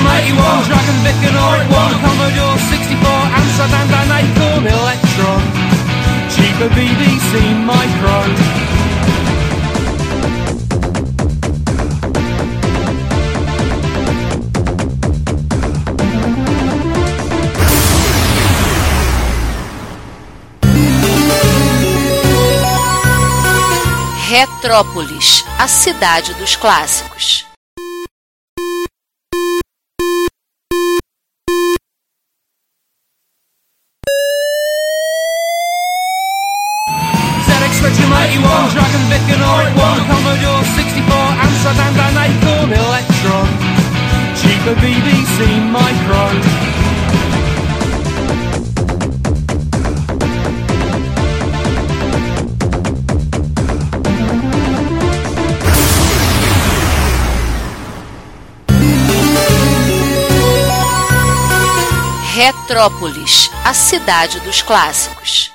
Spectrum 81, Dragon Vic and it was. Commodore 64, Amsterdam, and Acorn Electron. Cheaper BBC Micro. Retrópolis, a cidade dos clássicos. Cheaper BBC Micro. Retrópolis, a cidade dos clássicos.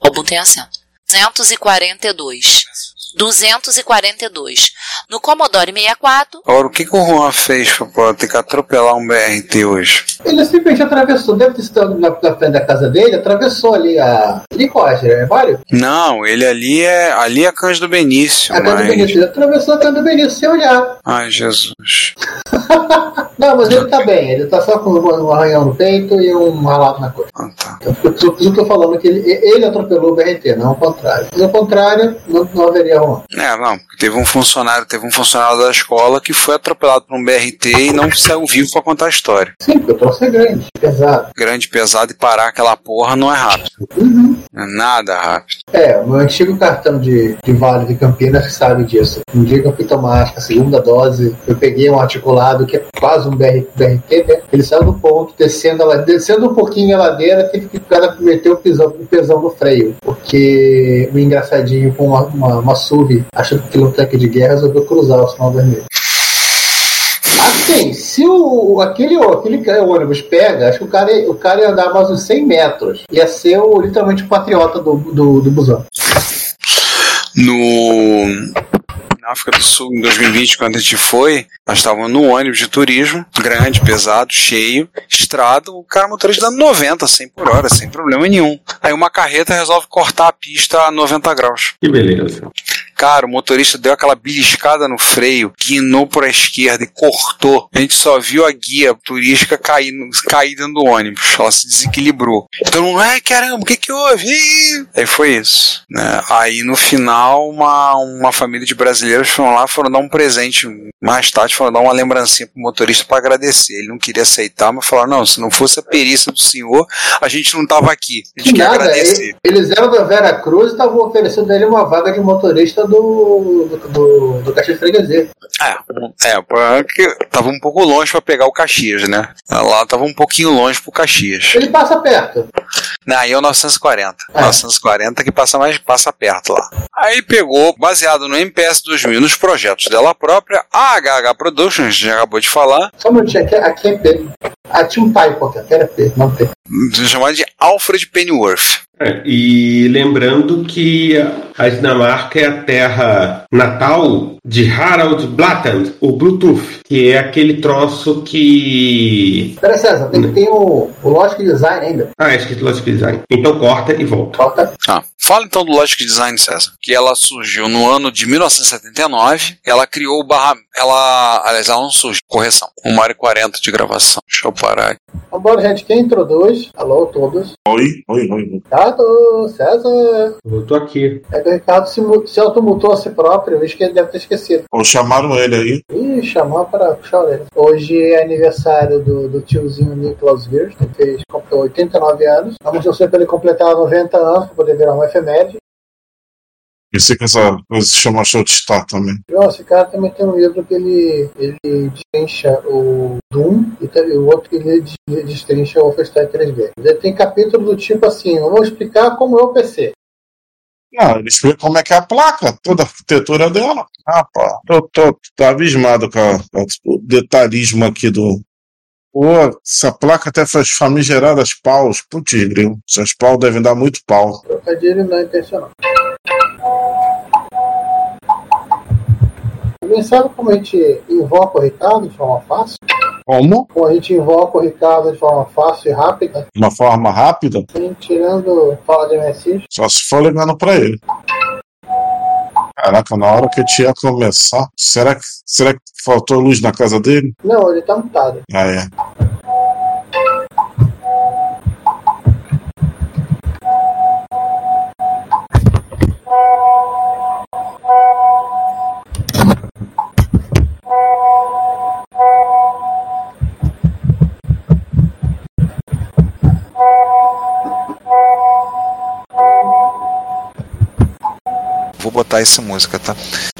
O tem acento. 242. 242. No Commodore 64, Agora, o que, que o Juan fez pra pra ter que atropelar um BRT hoje? Ele simplesmente atravessou, deve ter estado na, na frente da casa dele, atravessou ali a. Ali qual é? É Mário? Não, ele ali é. Ali é Cândido Benício, A casa do mas. Benício. Ele atravessou a casa do Benício sem olhar. Ai, Jesus. Não, mas ele tá bem, ele tá só com um arranhão no peito e um ralado na coxa. Ah, tá. Eu tô, eu tô falando que ele, ele atropelou o BRT, não o contrário. Se o contrário, não, não haveria Juan. É, não, porque teve um funcionário, teve um funcionário da escola que foi atropelado por um BRT e não saiu vivo pra contar a história. Sim, porque o troço é grande, pesado. Grande, pesado e parar aquela porra não é rápido. Uhum. Não é nada rápido. É, o meu antigo cartão de, de Vale de Campinas sabe disso. Um dia que eu fui tomar acho que a segunda dose, eu peguei um articulado que é quase um BR, BRT, né? Ele saiu do ponto, descendo, a descendo um pouquinho a ladeira, teve que o cara meter o pesão, o pesão no freio. Porque o engraçadinho com uma, uma, uma SUV, achando que aquilo é um tanque de guerra, resolveu cruzar o sinal vermelho. Assim, se o, aquele, aquele ônibus pega, acho que o cara, o cara ia andar mais uns 100 metros. Ia ser o, literalmente o patriota do, do, do busão. No. África do Sul, em 2020, quando a gente foi, nós estávamos no ônibus de turismo, grande, pesado, cheio, estrada, o cara motorista dando 90, 100 por hora, sem problema nenhum. Aí uma carreta resolve cortar a pista a 90 graus. Que beleza. Cara, o motorista deu aquela beliscada no freio, guinou para a esquerda e cortou. A gente só viu a guia turística cair, cair dentro do ônibus. Ela se desequilibrou. Mundo, ai caramba, o que que houve? Ih! Aí foi isso. Né? Aí no final, uma, uma família de brasileiros foram lá, foram dar um presente mais tarde, foram dar uma lembrancinha pro motorista para agradecer. Ele não queria aceitar, mas falaram: não, se não fosse a perícia do senhor, a gente não tava aqui. A gente Que quer nada, agradecer. eles eram da Vera Cruz e estavam oferecendo a ele uma vaga de motorista do, do, do, do Caxias Freguesia. É, é, porque tava um pouco longe pra pegar o Caxias, né? Lá tava um pouquinho longe pro Caxias. Ele passa perto. Não, aí é o 940. É. 940 que passa mais, passa perto lá. Aí pegou, baseado no MPS 2000, nos projetos dela própria, a HH Productions, a gente já acabou de falar, Só um minutinho, aqui, aqui é P. Ah, tinha um aqui, aqui era P, não P. chamada de Alfred Pennyworth. É, e lembrando que a Dinamarca é a terra natal de Harald Blattand, o Bluetooth, que é aquele troço que. Pera, César, tem que ter o, o Logic Design ainda. Ah, é escrito Logic Design. Então corta e volta. Falta. Ah, fala então do Logic Design, César. Que ela surgiu no ano de 1979. Ela criou o barra. Ela. Aliás, ela não surgiu. Correção. Uma hora e 40 de gravação. Deixa eu parar. aqui. Vambora, gente. Quem introduz? Alô, todos. Oi, oi, oi. Ricardo, César. Eu tô aqui. É Ricardo se, se automutou a si próprio, eu acho que ele deve ter esquecido. Ou chamaram ele aí. Ih, chamou para puxar orelha. Hoje é aniversário do, do tiozinho Niklaus Wirth, que fez, completou 89 anos. Vamos torcer para ele completar 90 anos, para poder virar um efeméride. Pensei que essa coisa se chama show de Star também. Não, esse cara também tem um livro que ele, ele destrincha o Doom e tem o outro que ele des- destrincha o Wolfenstein 3D. Ele tem capítulo do tipo assim, eu vou explicar como é o PC. Ah, ele explica como é que é a placa, toda a arquitetura dela. Ah, pá, tô, tô, tô abismado com, a- com o detalhismo aqui do. Pô, essa placa até faz famigeradas paus. Putz, grilo. Essas pau devem dar muito pau. Trocadilho não é intencional. Alguém sabe como a gente invoca o Ricardo de forma fácil? Como? Como a gente invoca o Ricardo de forma fácil e rápida? Uma forma rápida? Sim, tirando fala de MSX. Só se for ligando pra ele. Caraca, na hora que eu tinha começar, será que, será que faltou luz na casa dele? Não, ele tá mutado. Ah, é. Botar essa música, tá?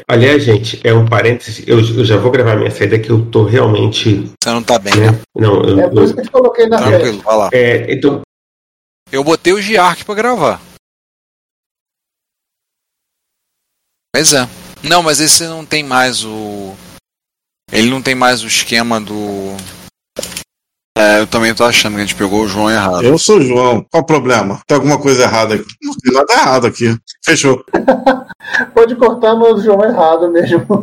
Aliás, gente, é um parênteses. Eu, eu já vou gravar minha saída que eu tô realmente. Você não tá bem, né? Né? Não, eu, É por isso eu- que eu te coloquei na. Tranquilo, vai lá. é, então, Eu botei o Giark pra gravar. Pois é. Não, mas esse não tem mais o. Ele não tem mais o esquema do. É, eu também tô achando que a gente pegou o João errado. Eu sou o João. Qual o problema? Tem alguma coisa errada aqui? Não tem nada errado aqui. Fechou. Pode cortar no João errado mesmo.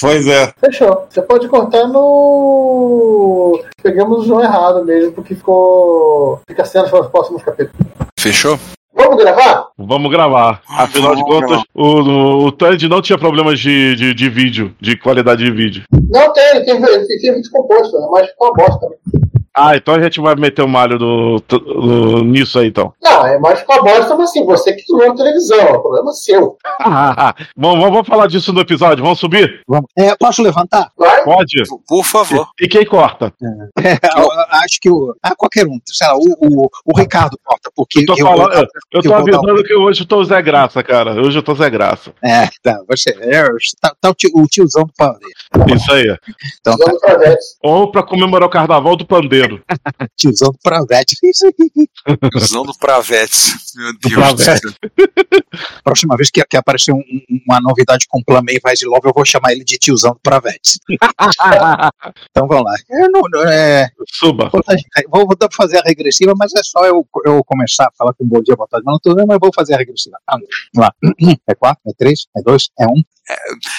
Pois é. Fechou. Você pode cortar no. Pegamos o João errado mesmo, porque ficou. Fica sendo para os próximos capítulos. Fechou? Vamos gravar? Vamos gravar. Afinal de Vamos contas, o, o, o Tandy não tinha problemas de, de, de vídeo, de qualidade de vídeo. Não tem, ele tem, ele tem vídeo composto, né? mas ficou uma bosta. Ah, então a gente vai meter o malho do, do- nisso aí então. Não, é mais mas assim, você que a televisão, é um problema seu. vamos, vamos vamos falar disso no episódio, vamos subir? Vamos. É, posso levantar? Vai? Pode? Por favor. E quem corta? É, eu acho que o. Ah, qualquer um. Sei lá, o, o, o Ricardo corta, porque Eu tô, eu, falando, eu, eu eu tô avisando que hoje eu tô Zé Graça, cara. Hoje eu tô Zé Graça. É, tá, você. É, tá, tá o, tio, o tiozão do pavê. Isso aí. Então, tá. Ou pra comemorar o carnaval do pandeiro. Tiozão do Pravete. Isso aí. Usando Pravetes. Meu Deus do Pravetes. céu. Próxima vez que, que aparecer um- um- uma novidade com o Plumei Vai de Love, eu vou chamar ele de tiozão do Pravete. Então vamos lá. Eu não, não, é, Suba. vou, vou fazer a regressiva, mas é só eu, eu começar a falar com bom dia, boa tarde, mas não tô vendo, mas vou fazer a regressiva. Ah, Vamos lá. É quatro, é três, é dois, é um.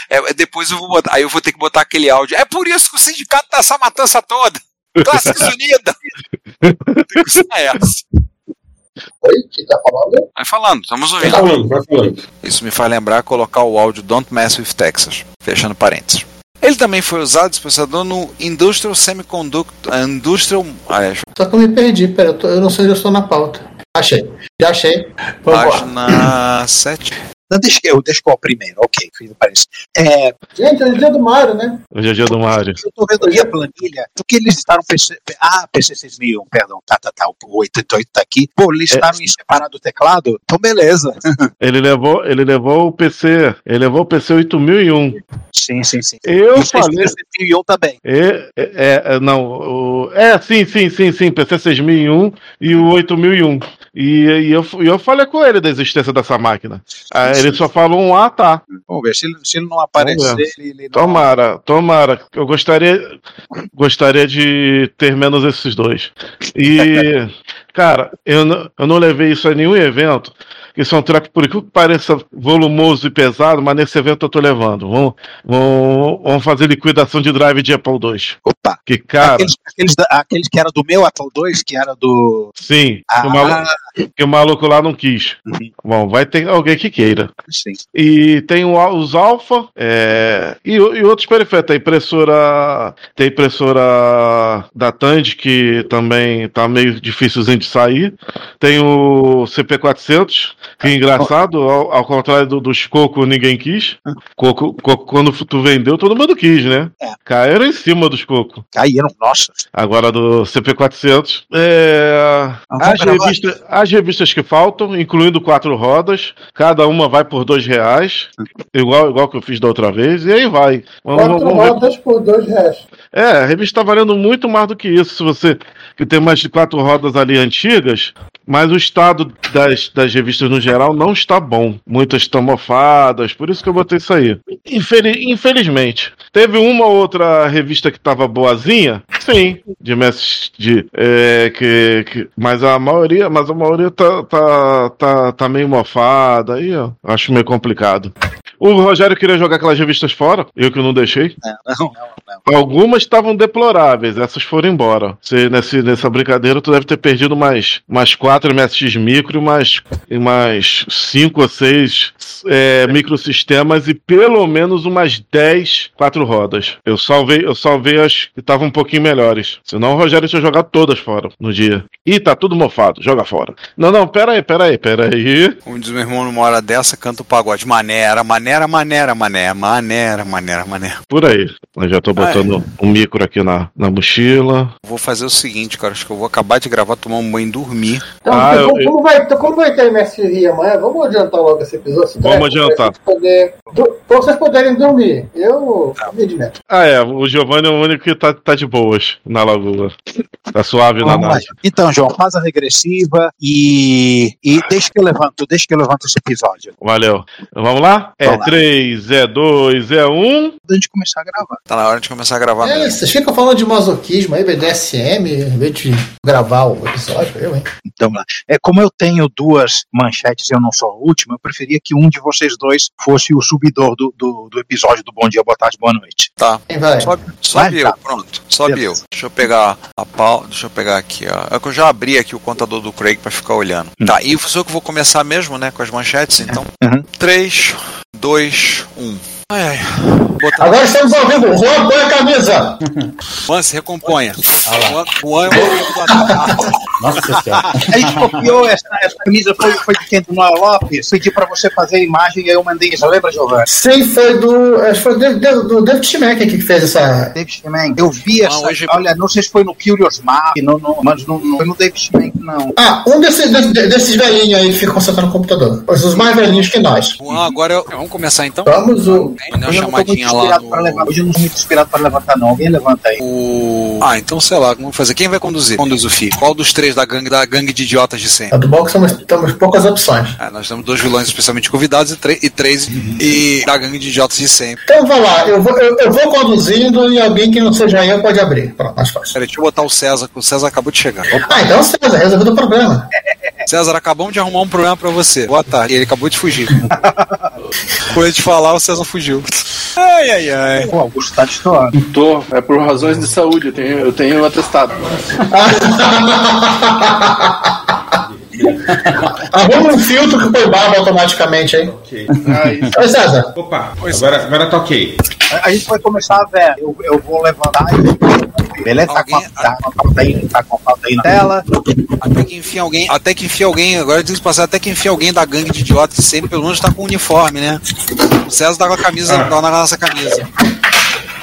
É, depois eu vou botar. Aí eu vou ter que botar aquele áudio. É por isso que o sindicato tá essa matança toda. Classes Unidas. Ser essa. Oi, que tá falando? Vai falando, estamos vai ouvindo. falando, vai falando. Isso me faz lembrar colocar o áudio Don't Mess with Texas, fechando parênteses. Ele também foi usado, esse processador, no Industrial Semiconductor. ah, Industrial. aliás, Só que eu me perdi, pera, eu, tô- eu não sei onde eu estou na pauta. Achei. Já achei. Vamos lá. página 7. Não, deixa eu, deixa eu primeiro, ok, fiz o parece. É, Gente, hoje é dia do Mário, né? Hoje é dia do Mário. eu tô vendo aqui a planilha, porque eles listaram PC, ah, PC 6001, perdão, tá, tá, tá, o 88 tá aqui. Pô, listaram em separado o teclado? Então beleza. Ele levou, ele levou o PC. Ele levou o PC 8001. Sim, sim, sim. Eu E falei. 6001 também. É, é, é, não, é, sim, sim, sim, sim, PC 6001 e o 8001. E, e eu, e eu falei com ele da existência dessa máquina. Ah, ele só falou um ah, tá. Vamos ver, se ele, se ele não aparecer, ele, ele não... Tomara, tomara. Eu gostaria, gostaria de ter menos esses dois. E, cara, eu eu não levei isso a nenhum evento. Isso é um treco, por que pareça volumoso e pesado, mas nesse evento eu tô levando. Vamos, vamos, vamos fazer liquidação de drive de Apple II. Opa! Que, cara, Aqueles, aqueles, aqueles que era do meu Apple II, que era do. sim, Ah, que, maluco, que o maluco lá não quis. Uhum. Bom, vai ter alguém que queira. sim. E tem os Alpha é, e, e outros periféricos. Tem impressora. Tem impressora da Tandy, que também tá meio difícilzinho de sair. Tem o CP400, que é engraçado, ao, ao contrário do, dos Coco, ninguém quis. Coco, Coco, quando tu vendeu, todo mundo quis, né? É. Caíram em cima dos Coco. Caíram, nossa. Agora do CP400. É, Vamos as, gravar. As revistas que faltam, incluindo quatro rodas, cada uma vai por dois reais, igual, igual que eu fiz da outra vez, e aí vai. Quatro vamos rodas por dois reais. É, a revista está valendo muito mais do que isso. Se você que tem mais de quatro rodas ali antigas, mas o estado das, das revistas no geral não está bom. Muitas estão mofadas, por isso que eu botei isso aí. Infeli- infelizmente. Teve uma outra revista que estava boazinha, sim, de mestres de. É, que, que, mas a maioria, mas a maioria tá, tá, tá, tá meio mofada, aí ó, acho meio complicado. O Rogério queria jogar aquelas revistas fora, eu que não deixei. Não, não, não. Algumas estavam deploráveis, essas foram embora. Você, nesse, nessa brincadeira, tu deve ter perdido mais, mais 4 MSX micro e mais, e mais 5 ou 6 é, microsistemas e pelo menos umas 10 quatro rodas. Eu salvei, eu salvei as que estavam um pouquinho melhores. Senão o Rogério tinha jogado todas fora no dia. Ih, tá tudo mofado, joga fora. Não, não, pera aí, pera aí, pera aí. Como diz meu irmão numa hora dessa, canta o pagode. Maneira, maneira, maneira, mané, maneira, maneira, maneira. Por aí. Eu já tô botando um micro aqui na, na mochila. Vou fazer o seguinte, cara. Acho que eu vou acabar de gravar, tomar um banho e dormir. Então, Ah, como, eu- como vai, então, como vai ter MSI amanhã? Vamos adiantar logo esse episódio? Vamos adiantar. Pra vocês, poder, do- pra vocês poderem dormir. Eu medo. Ah, é. O Giovanni é o único que tá, tá de boas na lagoa. Tá suave na Vamos lá. nave. Então, João, faz a regressiva e, e deixa que eu levanto, deixa que eu levanto esse episódio. Valeu. Vamos lá? É Lá. 3, é 2, é 1. Antes de começar a gravar. Tá na hora de começar a gravar É, mesmo. vocês ficam falando de masoquismo aí, BDSM, em vez de gravar o episódio, eu, hein? Então, lá. É, como eu tenho duas manchetes e eu não sou a última, eu preferia que um de vocês dois fosse o subidor do, do, do episódio do Bom Dia, Boa Tarde, Boa Noite. Tá. Quem vai? Sobe, sobe Vai, eu, tá. pronto. Sobe Beleza. eu. Deixa eu pegar a pau. Deixa eu pegar aqui, ó. É que eu já abri aqui o contador do Craig pra ficar olhando. Tá, e sou eu que vou começar mesmo, né? Com as manchetes, então. Uhum. 3, 2, 1. Ai, ai. Botar... Agora estamos ao vivo. Juan, põe a camisa. Juan, se recomponha. Juan, Juan é o. Nossa senhora. A gente copiou essa, essa camisa, foi, foi de quem? Do Noel Lopes. Pedi pra você fazer a imagem e aí eu mandei isso. Lembra, Giovanni? Sim, foi do. Acho que foi do, do, do David Schmeck aqui que fez essa. David Schmeck. Eu vi Não, essa. hoje- Olha, não sei se foi no Curious Map, no, no, mas não, não foi no David Schmeck, não. Ah, um desses, desses, desses velhinhos aí que ficam sentando no computador. Os os mais velhinhos que nós. Juan, agora eu... vamos começar então? Vamos o. Tem uma Hoje eu não tô muito chamadinha lá levantar. do. Hoje eu não tô muito inspirado pra levantar, não. Alguém levanta aí. O... Ah, então sei lá, vamos fazer. Quem vai conduzir? Conduz o FI. Qual dos três da gangue, da gangue de idiotas de sempre? A do box temos, temos poucas opções. É, nós temos dois vilões especialmente convidados e, e três e da gangue de idiotas de sempre. Então vai lá, eu vou, eu, eu vou conduzindo e alguém que não seja eu pode abrir. Pronto, mais fácil. Peraí, deixa eu botar o César, que o César acabou de chegar. Ah, então César, resolvido o problema. César, acabamos de arrumar um problema pra você. Boa tarde. E ele acabou de fugir. Por ele te falar, o César fugiu. Ai, ai, ai. Pô, Augusto tá destoando. Tô, é por razões de saúde, eu tenho, eu tenho atestado. Arruma um filtro que põe barba automaticamente aí. Ai, Oi, César. Opa, agora, agora tá ok. A, a gente vai começar, velho. Eu, eu vou levantar e. Beleza? Tá com, a, Alguém- tá com a pauta aí, tá com a pauta aí na tela. Até que enfim alguém. Até que enfim alguém. Agora eu digo passar, até que enfim alguém da gangue de idiotas sempre, pelo menos tá com uniforme, né? O César tá com a camisa, tá na nossa camisa.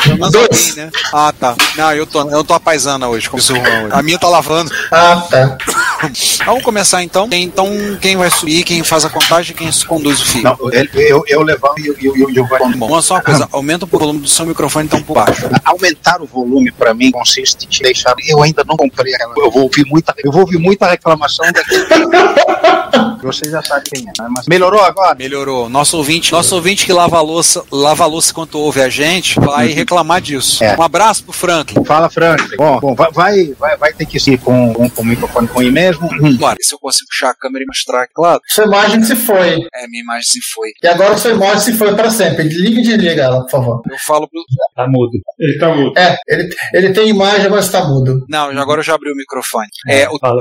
Pelo menos alguém, né? Ah, tá. Não, eu tô, eu tô a paisana hoje, como se hoje. A minha tá lavando. Ah, tá. Vamos começar então. Quem- Então, quem vai subir, quem faz a contagem, quem conduz o fio. Não, ele- eu, eu levanto e eu, eu, eu, eu vou. Bom, só uma coisa, aumenta um o volume do seu microfone, tá um pouco baixo. Aumentar o volume pra mim consiste em deixar. Eu ainda não comprei aquela. Eu vou ouvir muita, eu vou ouvir muita reclamação daqui. Você já sabe quem é, né? mas melhorou agora? Melhorou. Nosso ouvinte, nosso ouvinte que lava a louça, lava a louça enquanto ouve a gente, vai reclamar disso. É. Um abraço pro Franklin. Fala, Frank. Bom, bom vai, vai, vai, vai ter que ir com, com, com o microfone com ele mesmo. Bora, se eu consigo puxar a câmera e mostrar, claro. Sua imagem se foi. É, minha imagem se foi. E agora sua imagem se foi para sempre. Liga e desliga ela, por favor. Eu falo pro. tá mudo. Ele tá mudo. É, ele, ele tem imagem, mas está mudo. Não, agora eu já abri o microfone. É, o... Fala.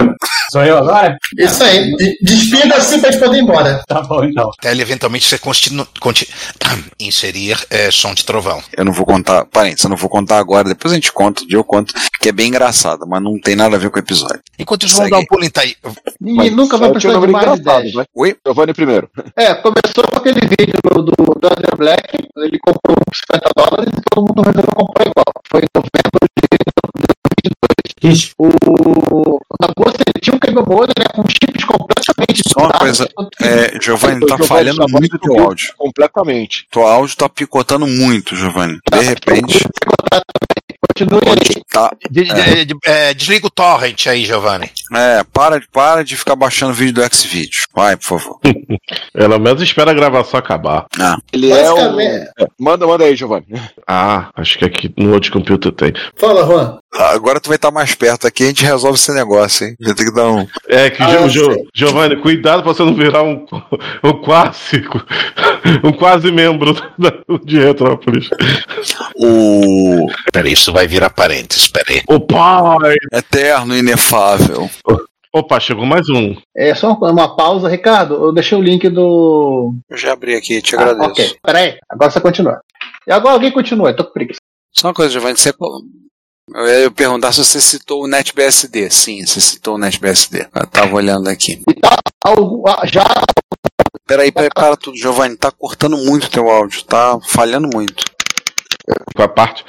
Sou eu agora? Isso aí. De- Despida assim pra gente poder ir embora. Tá bom então. Até ele eventualmente você continu, conti, inserir é, som de trovão. Eu não vou contar, parentes, eu não vou contar agora, depois a gente conta, dia eu conto, que é bem engraçado, mas não tem nada a ver com o episódio. Enquanto isso, vamos dar um pulo em Taí. Ninguém nunca vai precisar de mais de 10. Oi? Giovanni primeiro. É, começou com aquele vídeo do, do, do André Black, ele comprou uns 50 dólares e todo mundo resolveu comprar igual. Foi em novembro de 2022. O, bolsa ele tinha um cable modem né, com chips completamente Só uma coisa, é, Giovanni, tá falhando muito teu subiu áudio. Completamente. Teu áudio tá picotando muito, Giovanni. De repente, Continue aí. tá. De- de- de- é, desliga o torrent aí, Giovanni. É, para, para de ficar baixando vídeo do Xvideo. Vai, por favor. Pelo menos espera a gravação acabar. Ah, Ele é o. Basicamente. Manda, manda aí, Giovanni. Ah, acho que aqui no outro computer tem. Fala, Juan. Agora tu vai estar mais perto aqui, a gente resolve esse negócio, hein? Já tem que dar um. É que, Ah, o Gio- Giovanni, cuidado pra você não virar um, um quase. Um quase membro da- de Retrópolis. O. Peraí, isso vai virar parênteses, peraí. O pai! Eterno, inefável. Opa, chegou mais um. É só uma, pausa, Ricardo. Eu deixei o link do. Eu já abri aqui, te Ah, agradeço. ok, peraí. Agora você continua. E agora alguém continua, eu tô com preguiça. Só uma coisa, Giovanni, você. Eu ia perguntar se você citou o NetBSD. Sim, você citou o NetBSD. Eu tava olhando aqui. Algo, ah, já. Peraí, peraí, para tudo, Giovanni. Tá cortando muito teu áudio, tá falhando muito. Com a parte.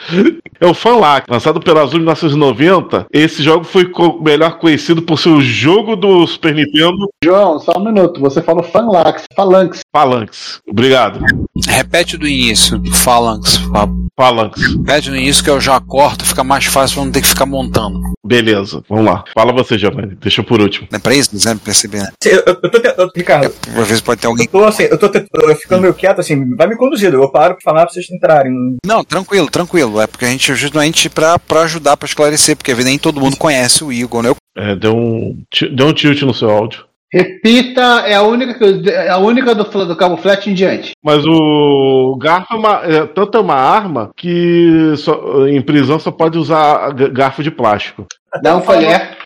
É o Fanlac, lançado pela Azul em 1990. Esse jogo foi co- melhor conhecido por ser o jogo do Super Nintendo. João, só um minuto. Você falou Fanlax, Phalanx. Phalanx. Obrigado. Repete do início, Phalanx. Phalanx. Repete do início que eu já corto, fica mais fácil pra não ter que ficar montando. Beleza, vamos lá. Fala você, Giovanni. Deixa eu por último. Não é pra isso? Não perceber, né? Eu, eu, eu tô tentando, Ricardo, Às vezes pode ter alguém. eu tô assim, eu tô, eu ficando meio quieto assim, vai me conduzindo, eu paro pra falar pra vocês entrarem. Não, tranquilo, tranquilo. É porque a gente justamente pra, pra ajudar, pra esclarecer, porque nem todo mundo conhece o Igor, né? É, deu um, deu um tilt no seu áudio. Repita, é a única, que- é a única do, do cabo flat em diante. Mas o garfo é, uma, é tanto é uma arma que só- em prisão só pode usar garfo de plástico. Dá um colher.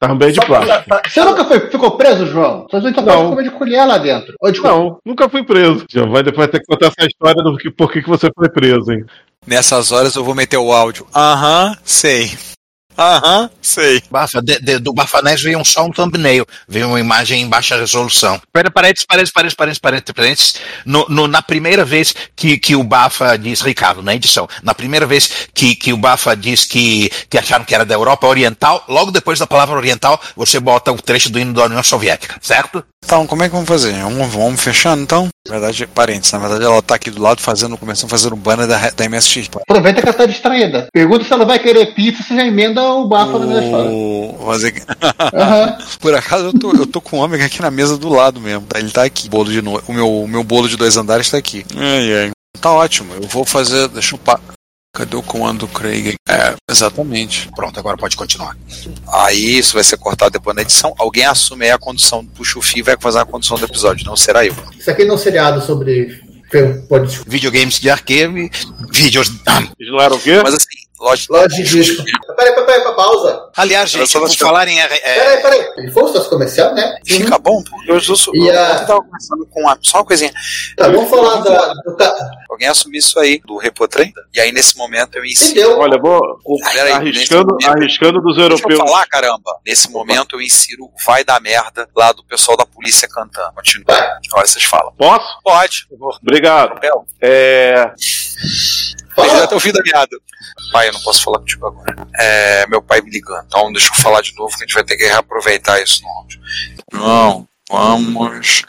Também de plástico. Você nunca foi, ficou preso, João? Só pode Não. comer de colher lá dentro. Ô, desculpa. Não, nunca fui preso. Já vai depois ter que contar essa história do que por que que você foi preso, hein? Nessas horas eu vou meter o áudio. Aham, sei. Aham, sei. Bafa, de- de- do Bafanés veio um, só um thumbnail, veio uma imagem em baixa resolução. Pera, parênteses, parênteses, parênteses, parênteses, parênteses, parênteses. No, no- na primeira vez que, que o Bafa diz, Ricardo, na edição, na primeira vez que, que o Bafa diz que, que acharam que era da Europa Oriental, logo depois da palavra oriental, você bota o trecho do hino da União Soviética, certo? Então, como é que vamos fazer? Vamos, vamos fechando então? Na verdade, parênteses. Na verdade, ela tá aqui do lado fazendo, começando a fazer um banner da, da MSX. Aproveita que ela tá distraída. Pergunta se ela vai querer pizza, você já emenda o bafo na minha história. O... Aham. Por acaso eu tô, eu tô com o ômega aqui na mesa do lado mesmo. tá? Ele tá aqui. Bolo de no... o, meu, o meu bolo de dois andares tá aqui. Ai, ai. Tá ótimo. Eu vou fazer. Deixa eu. Pa... Cadê o comando do Craig? É, exatamente. Pronto, agora pode continuar. Aí isso vai ser cortado depois na edição. Alguém assume aí a condução, puxa o fio e vai fazer a condução do episódio. Não será eu. Isso aqui não é um seriado sobre. Pode... Videogames de arcade, vídeos. Eles não eram o quê? Mas assim, lógico. Loja de disco. Peraí, pausa. Aliás, gente, por falar em. É, Peraí, peraí. Ele foi o nosso comercial, né? Fica bom, porque eu, E eu, a- tava conversando com uma, só uma coisinha. Tá, vamos falar da, Alguém assumir isso aí do Repotrem? E aí nesse momento eu ensino. Olha, vou Peraí, arriscando, momento- arriscando dos Deixa eu europeus. falar, caramba. Nesse momento eu insiro o vai dar merda lá do pessoal da polícia cantando. Continua. Agora vocês falam. Posso? Pode. Obrigado. É. Eu até o fim da meada. Pai, eu não posso falar contigo agora. É meu pai me ligando. Então deixa eu falar de novo que a gente vai ter que reaproveitar isso no áudio. Não, vamos.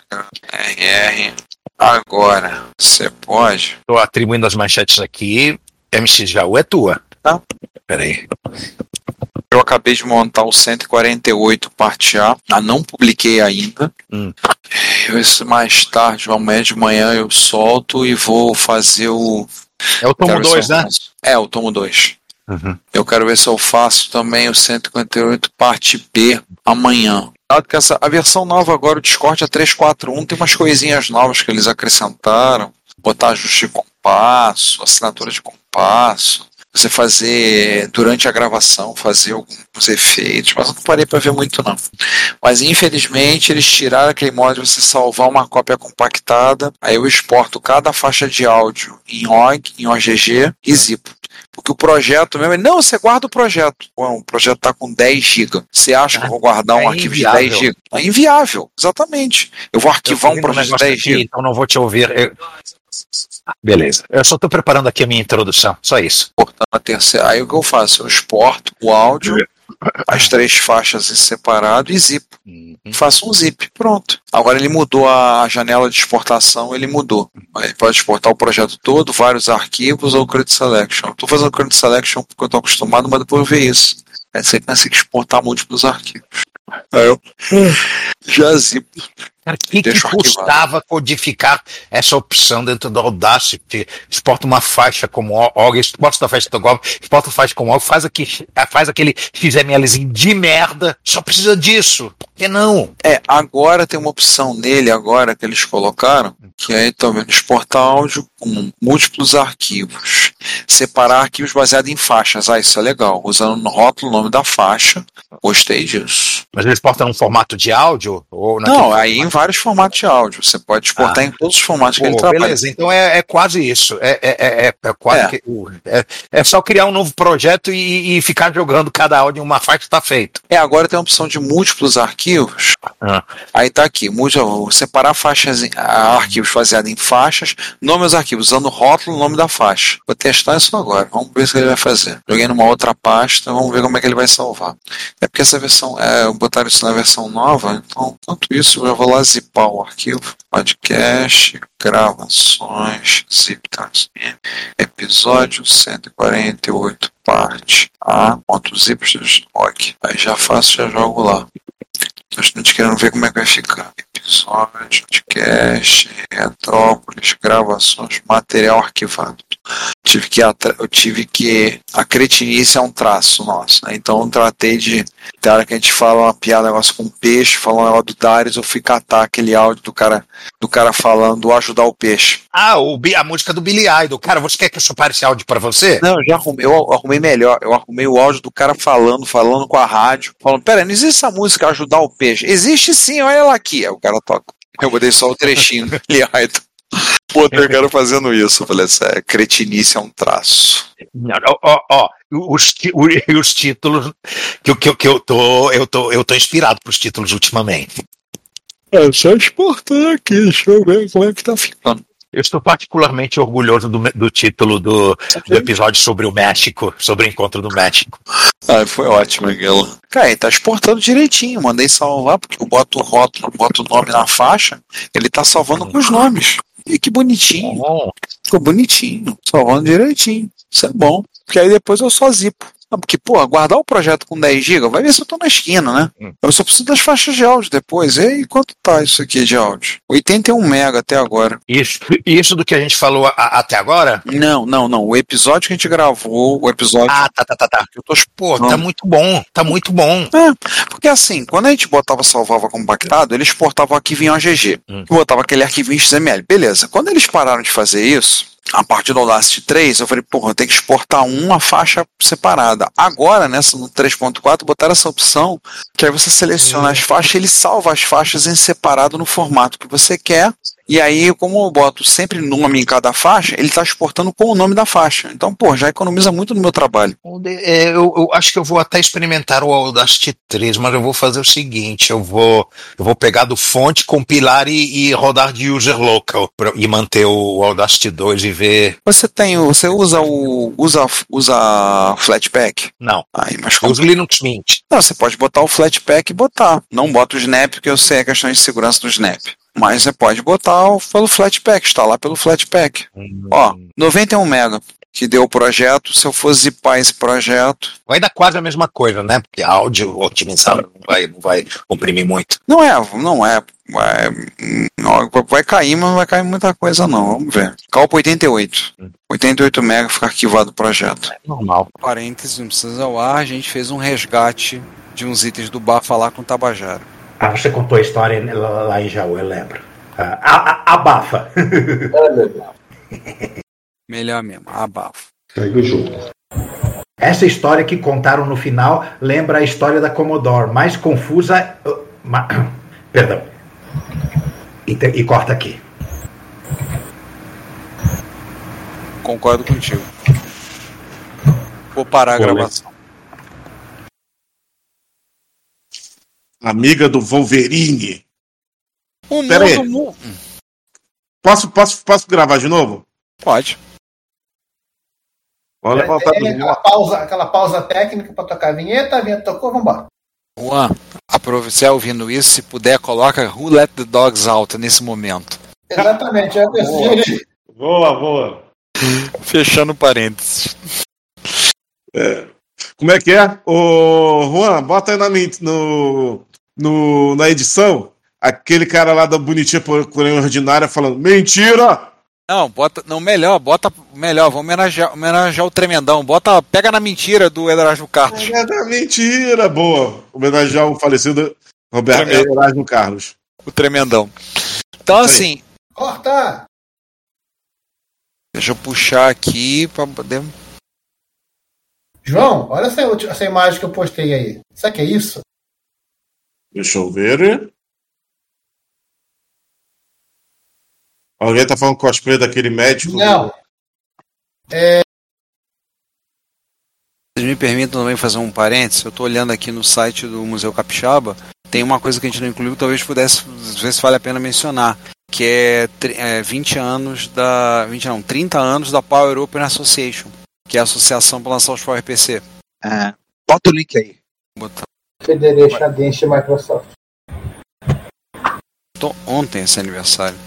RR. Agora. Você pode? Tô atribuindo as manchetes aqui. MC Jaú é tua. Tá. Peraí. Eu acabei de montar o 148 parte A. Ah, não publiquei ainda. Hum. Eu, isso mais tarde, amanhã de manhã, eu solto e vou fazer o. É o tomo Quero ver se 2, eu né? É, o tomo 2. Uhum. Eu quero ver se eu faço também o 158 parte B amanhã. Dado que essa, a versão nova agora, o Discord é 341, tem umas coisinhas novas que eles acrescentaram. Botar ajuste de compasso, assinatura de compasso. Você fazer, durante a gravação, fazer alguns efeitos, mas eu não parei para ver muito não. Mas infelizmente eles tiraram aquele modo de você salvar uma cópia compactada, aí eu exporto cada faixa de áudio em OG, em OGG e zipo. Porque o projeto mesmo, não, você guarda o projeto. Bom, o projeto está com 10 GB. Você acha que eu vou guardar um é arquivo inviável. de 10 GB? É inviável, exatamente. Eu vou arquivar Eu um projeto de negócio 10 aqui, GB. Então não vou te ouvir. Eu- Beleza. Eu só tô preparando aqui a minha introdução. Só isso. Exportando a terceira. Aí o que eu faço? Eu exporto o áudio, as três faixas em separado e zipo. Faço um zip. Pronto. Agora ele mudou a janela de exportação, ele mudou. Ele pode exportar o projeto todo, vários arquivos ou credit selection. Tô fazendo credit selection porque eu tô acostumado, mas depois eu ver isso. Aí você consegue exportar múltiplos arquivos. Aí eu já zipo. Cara, o que, que arquivado. custava codificar essa opção dentro do Audacity? Exporta uma faixa como OG, exporta a faixa do GOV, exporta a faixa como OG, faz, aqui, faz aquele XMLzinho de merda. Só precisa disso. Por que não? É, agora tem uma opção nele, agora que eles colocaram, que tá vendo, exportar áudio com múltiplos arquivos. Separar arquivos baseados em faixas. Ah, isso é legal. Usando no rótulo o nome da faixa. Gostei disso. Mas ele exporta num formato de áudio? Ou Não, aí em vários formatos de áudio. Você pode exportar Ah. em todos os formatos que Pô, ele trabalha. beleza, então é, é quase isso. É, é, é, é- é quase É. que- é, é só criar um novo projeto e, e ficar jogando cada áudio em uma faixa está feito. É, agora tem a opção de múltiplos arquivos. Ah. Aí tá aqui, múltiplo- separar faixas, em- arquivos baseados em faixas, nome dos arquivos, usando o rótulo, nome da faixa. Vou testar isso agora, vamos ver que ele vai fazer. Joguei numa outra pasta, vamos ver como é que ele vai salvar. É porque essa versão, é, botaram isso na versão nova, então, enquanto isso, eu vou lá zipar o arquivo. Podcast, gravações, zip, tá, episódio 148, parte A, ponto zip, ok. Aí já faço, já jogo lá. Gente querendo ver como é que vai ficar. Episódio, podcast, Retrópolis, gravações, material arquivado. Tive que eu tive que. A cretinice é um traço nosso, né? Então eu tratei de. Da hora que a gente fala uma piada, negócio com peixe, fala um negócio do Darius, eu fui catar aquele áudio do cara, do cara falando ajudar o peixe. Ah, o, a música do Billy Idol. Cara, você quer que eu separe esse áudio pra você? Não, eu já arrumei, eu arrumei melhor. Eu arrumei o áudio do cara falando, falando com a rádio, falando, pera, não existe essa música ajudar o peixe. Existe sim, olha ela aqui. O cara toca. Eu botei só o trechinho do Billy Idol. Botei o cara fazendo isso. Eu falei, essa é, cretinice é um traço. Não, Ó, ó, ó, os, os títulos que, eu- que, eu- que eu tô, eu tô, eu tô inspirado pros títulos ultimamente. É só exportar aqui, deixa eu ver como é que tá ficando. Eu estou particularmente orgulhoso do, do título do, do episódio sobre o México, sobre o encontro do México. Ah, foi ótimo aquilo. Cara, ele tá exportando direitinho. Mandei salvar, porque eu boto o rótulo, boto o nome na faixa, ele tá salvando com os nomes. E que bonitinho. Ficou bonitinho. Salvando direitinho. Isso é bom. Porque aí depois eu só zipo. Porque, pô, guardar o projeto com 10 GB, vai ver se eu tô na esquina, né? Eu só preciso das faixas de áudio depois. E aí, quanto tá isso aqui de áudio? 81 mega até agora. Isso, isso do que a gente falou a- até agora? Não, não, não. O episódio que a gente gravou, o episódio. Ah, tá, tá, tá, tá. Eu tô Pô, tá muito bom, tá muito bom. É, porque assim, quando a gente botava salvava compactado, ele exportava o arquivo em OGG. Hum. Botava aquele arquivo em XML. Beleza. Quando eles pararam de fazer isso, a partir do Audacity 3, eu falei, porra, eu tenho que exportar uma faixa separada. Agora, nessa no 3.4, botaram essa opção, que aí você seleciona as faixas, ele salva as faixas em separado no formato que você quer. E aí, como eu boto sempre nome em cada faixa, ele está exportando com o nome da faixa. Então, pô, já economiza muito no meu trabalho. É, eu, eu acho que eu vou até experimentar o Audacity 3, mas eu vou fazer o seguinte: eu vou, eu vou pegar do fonte, compilar e, e rodar de user local pra- e manter o Audacity 2 e ver. Você tem, você usa o usa usa Flatpak? Não. Aí, mas Eu uso Linux Mint. Não, você pode botar o Flatpak e botar. Não bota o Snap, porque eu sei a questão de segurança do Snap. Mas você pode botar o- pelo Flatpak, está lá pelo Flatpak. Ó, 91 mega que deu o projeto. Se eu for zipar esse projeto, Vai dar quase a mesma coisa, né? Porque áudio otimizado não vai, não vai comprimir muito. não é, não é, vai, não, vai cair, mas não vai cair muita coisa não. Vamos ver. Calpa 88. 88 mega fica arquivado o projeto. Normal. Parênteses, não precisa ao ar, a gente fez um resgate de uns itens do bar falar com o Tabajara. Ah, você contou a história lá em Jaú, eu lembro. Ah, a- a- abafa. Melhor mesmo, abafo. Segue o jogo. Essa história que contaram no final lembra a história da Commodore, mais confusa. ma- Perdão. E, te- e corta aqui. Concordo contigo. Vou parar a gravação. Amiga do Wolverine. O Pera aí. mundo mu- Posso, posso, posso gravar de novo? Pode. Vamos levantar É, aquela, pausa, aquela pausa técnica pra tocar a vinheta, a vinheta tocou, vambora. Juan, aprove- você ouvindo isso, se puder, coloca Who Let the Dogs Out nesse momento. Exatamente, é desse Boa, boa. Fechando parênteses. É. Como é que é? Ô, Juan, bota aí na, no, no, na edição aquele cara lá da bonitinha porém ordinária falando: mentira! Não, bota. Não, melhor, bota. Melhor, vamos homenagear, homenagear o tremendão. Bota. Pega na mentira do Erasmo Carlos. É da mentira, boa. Homenagear o falecido Roberto Tremendo. Erasmo Carlos. O tremendão. Então, assim, Corta! deixa eu puxar aqui pra poder. João, olha essa, essa imagem que eu postei aí. Sabe o que é isso? Deixa eu ver. Alguém tá falando cosplay daquele médico? Não. Vocês me permitam também fazer um parênteses? Eu tô olhando aqui no site do Museu Capixaba. Tem uma coisa que a gente não incluiu, talvez pudesse ver se vale a pena mencionar. Que é, tri- é 20 anos da. 20 não, 30 anos da Power Open Association, que é a associação para lançar os PowerPC. É, bota o link aí. Botar. Federation Against Microsoft. Tô- Ontem esse aniversário.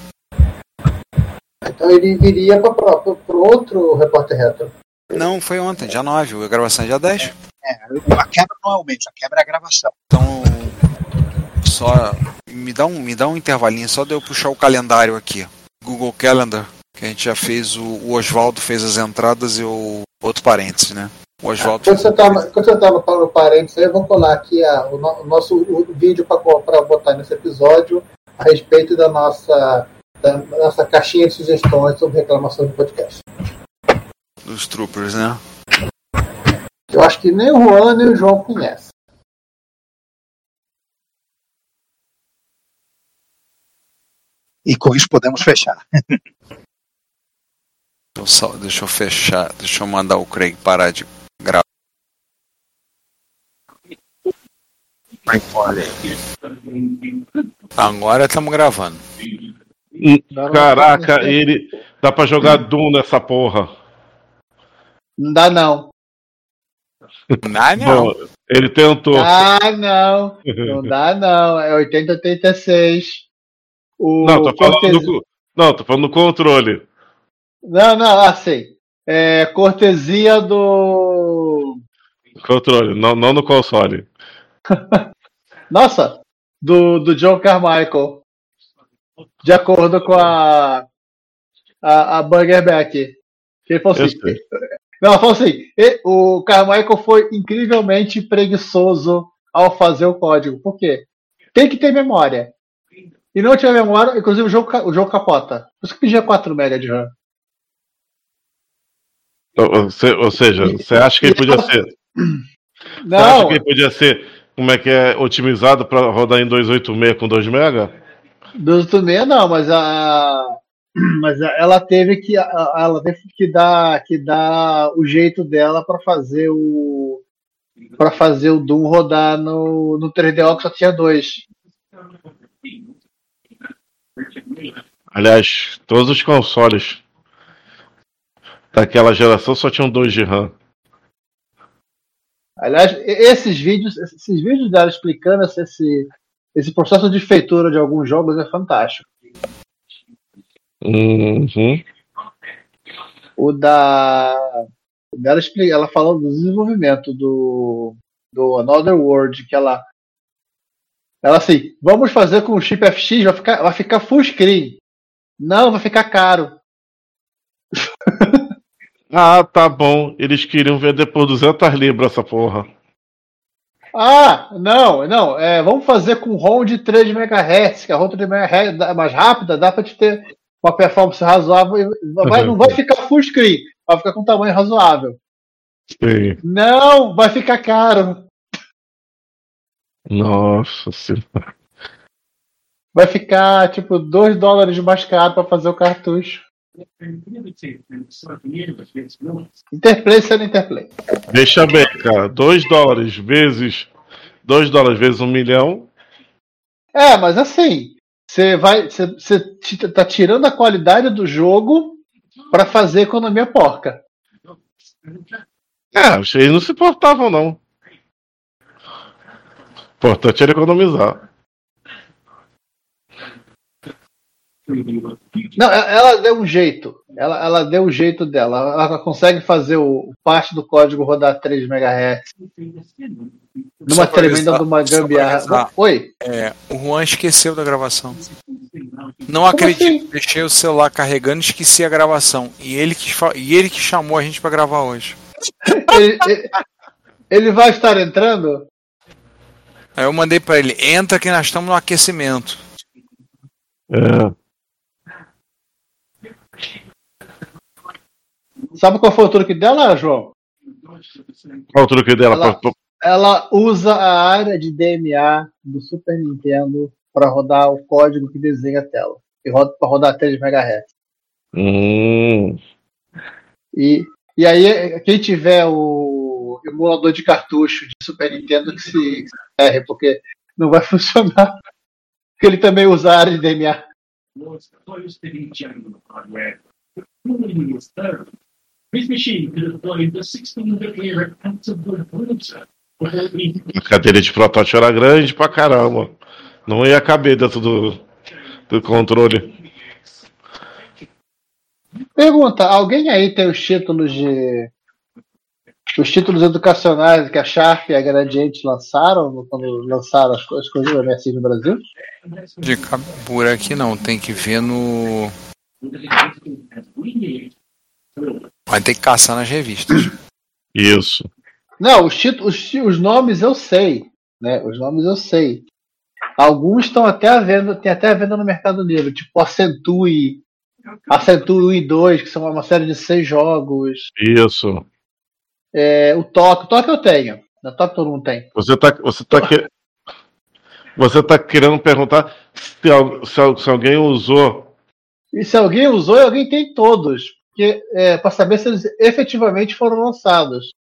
Então ele viria para o outro repórter retro. Não, foi ontem, dia 9, a gravação é dia 10. É, a quebra não é o mês, a quebra é a gravação. Então, só me dá um, me dá um intervalinho só de eu puxar o calendário aqui. Google Calendar, que a gente já fez, o, o Oswaldo fez as entradas e o outro parênteses, né? O Oswaldo Quando você está quando você tá no, no parênteses, aí eu vou colar aqui a- o, no- o nosso o vídeo para botar nesse episódio a respeito da nossa, da nossa caixinha de sugestões sobre reclamação de podcast. dos Troopers, né? Eu acho que nem o Juan nem o João conhecem. E com isso podemos fechar. Deixa eu, só- deixa eu fechar, deixa eu mandar o Craig parar de gravar. Agora estamos gravando. Caraca, ele. Dá pra jogar Doom nessa porra. Não dá não. Ah, não. Bom, ele tentou. Ah, não. Não dá não. É 8086. O Não, tô falando cortesi- do, não, tô falando do controle. Não, não, assim. É cortesia do. Controle, não, não no console. Nossa! Do, do John Carmichael. De acordo com a. A, a Burgerback. Que ele falou assim. Não, ela falou assim: "E- o Carmichael foi incrivelmente preguiçoso ao fazer o código. Por quê? Tem que ter memória. E não tiver memória, inclusive o jogo, o jogo capota. Por isso que pedia 4 MB de RAM. Ou, ou seja, você acha que ele podia ser. Você acha Não, que ele podia ser, como é que é, otimizado pra rodar em 286 com 2 MB? dos meia não, mas a. Mas ela teve que. Ela teve que dar, que dar o jeito dela para fazer o. para fazer o Doom rodar no, no 3DO que só tinha dois. Aliás, todos os consoles daquela geração só tinham 2 de RAM. Aliás, esses vídeos, esses vídeos dela explicando esse, esse, processo de feitura de alguns jogos é fantástico. Uhum. O da. o dela, expli- ela falou do desenvolvimento do, do Another World, que ela. Ela assim, vamos fazer com o chip FX, vai ficar, vai ficar full screen. Não, vai ficar caro. Ah, tá bom. Eles queriam vender por 200 libras essa porra. Ah, não, não. é, vamos fazer com ROM de 3 MHz, que a ROM de 3 MHz é mais rápida, dá para te ter uma performance razoável. vai- não vai ficar full screen, vai ficar com tamanho razoável. Sim. Não, vai ficar caro. Nossa senhora. Vai ficar tipo 2 dólares mais caro para fazer o cartucho. Interplay sendo Interplay. Deixa bem, cara. 2 dólares vezes. 2 dólares vezes um milhão. É, mas assim, você vai. Você tá tirando a qualidade do jogo para fazer economia porca. É, eles não se importavam, não. Importante era economizar. Não, ela deu um jeito. Ela, ela deu o jeito dela. Ela consegue fazer o parte do código rodar 3 MHz. Numa tremenda de uma gambiarra. Oi? É, o Juan esqueceu da gravação. Não acredito, deixei o celular carregando e esqueci a gravação. E ele que, e ele que chamou a gente pra gravar hoje. Ele, ele- ele vai estar entrando? Aí eu mandei pra ele: entra que nós estamos no aquecimento. É. Sabe qual foi o truque dela, João? Qual o truque dela? Ela- Ela usa a área de DMA do Super Nintendo para rodar o código que desenha a tela. E roda para rodar 3 MHz. Hum. E, e aí, quem tiver o emulador de cartucho de Super Nintendo que se, que se ferre, porque não vai funcionar. Porque ele também usa a área de DMA. This machine could deploy the 16-bit layer active Bluetooth. A cadeira de protótipo era grande pra caramba. Não ia caber dentro do, do controle. Pergunta: alguém aí tem os títulos de. Os títulos educacionais que a Sharp e a Gradiente lançaram quando lançaram as, co- as coisas do MSI no Brasil? De cab- por aqui não, tem que ver no. Vai ter que caçar nas revistas. Isso. Não, os, títulos, os, os nomes eu sei. Né? Os nomes eu sei. Alguns estão até à venda, tem até à venda no Mercado Livre, tipo Acentue, Acentue 1 e 2, que são uma série de seis jogos. Isso. É, o Toque, o Toque eu tenho. Na Toque todo mundo tem. Você tá, você tá, que... você tá querendo perguntar se, se se alguém usou. E se alguém usou, alguém tem todos. Porque, é, para saber se eles efetivamente foram lançados.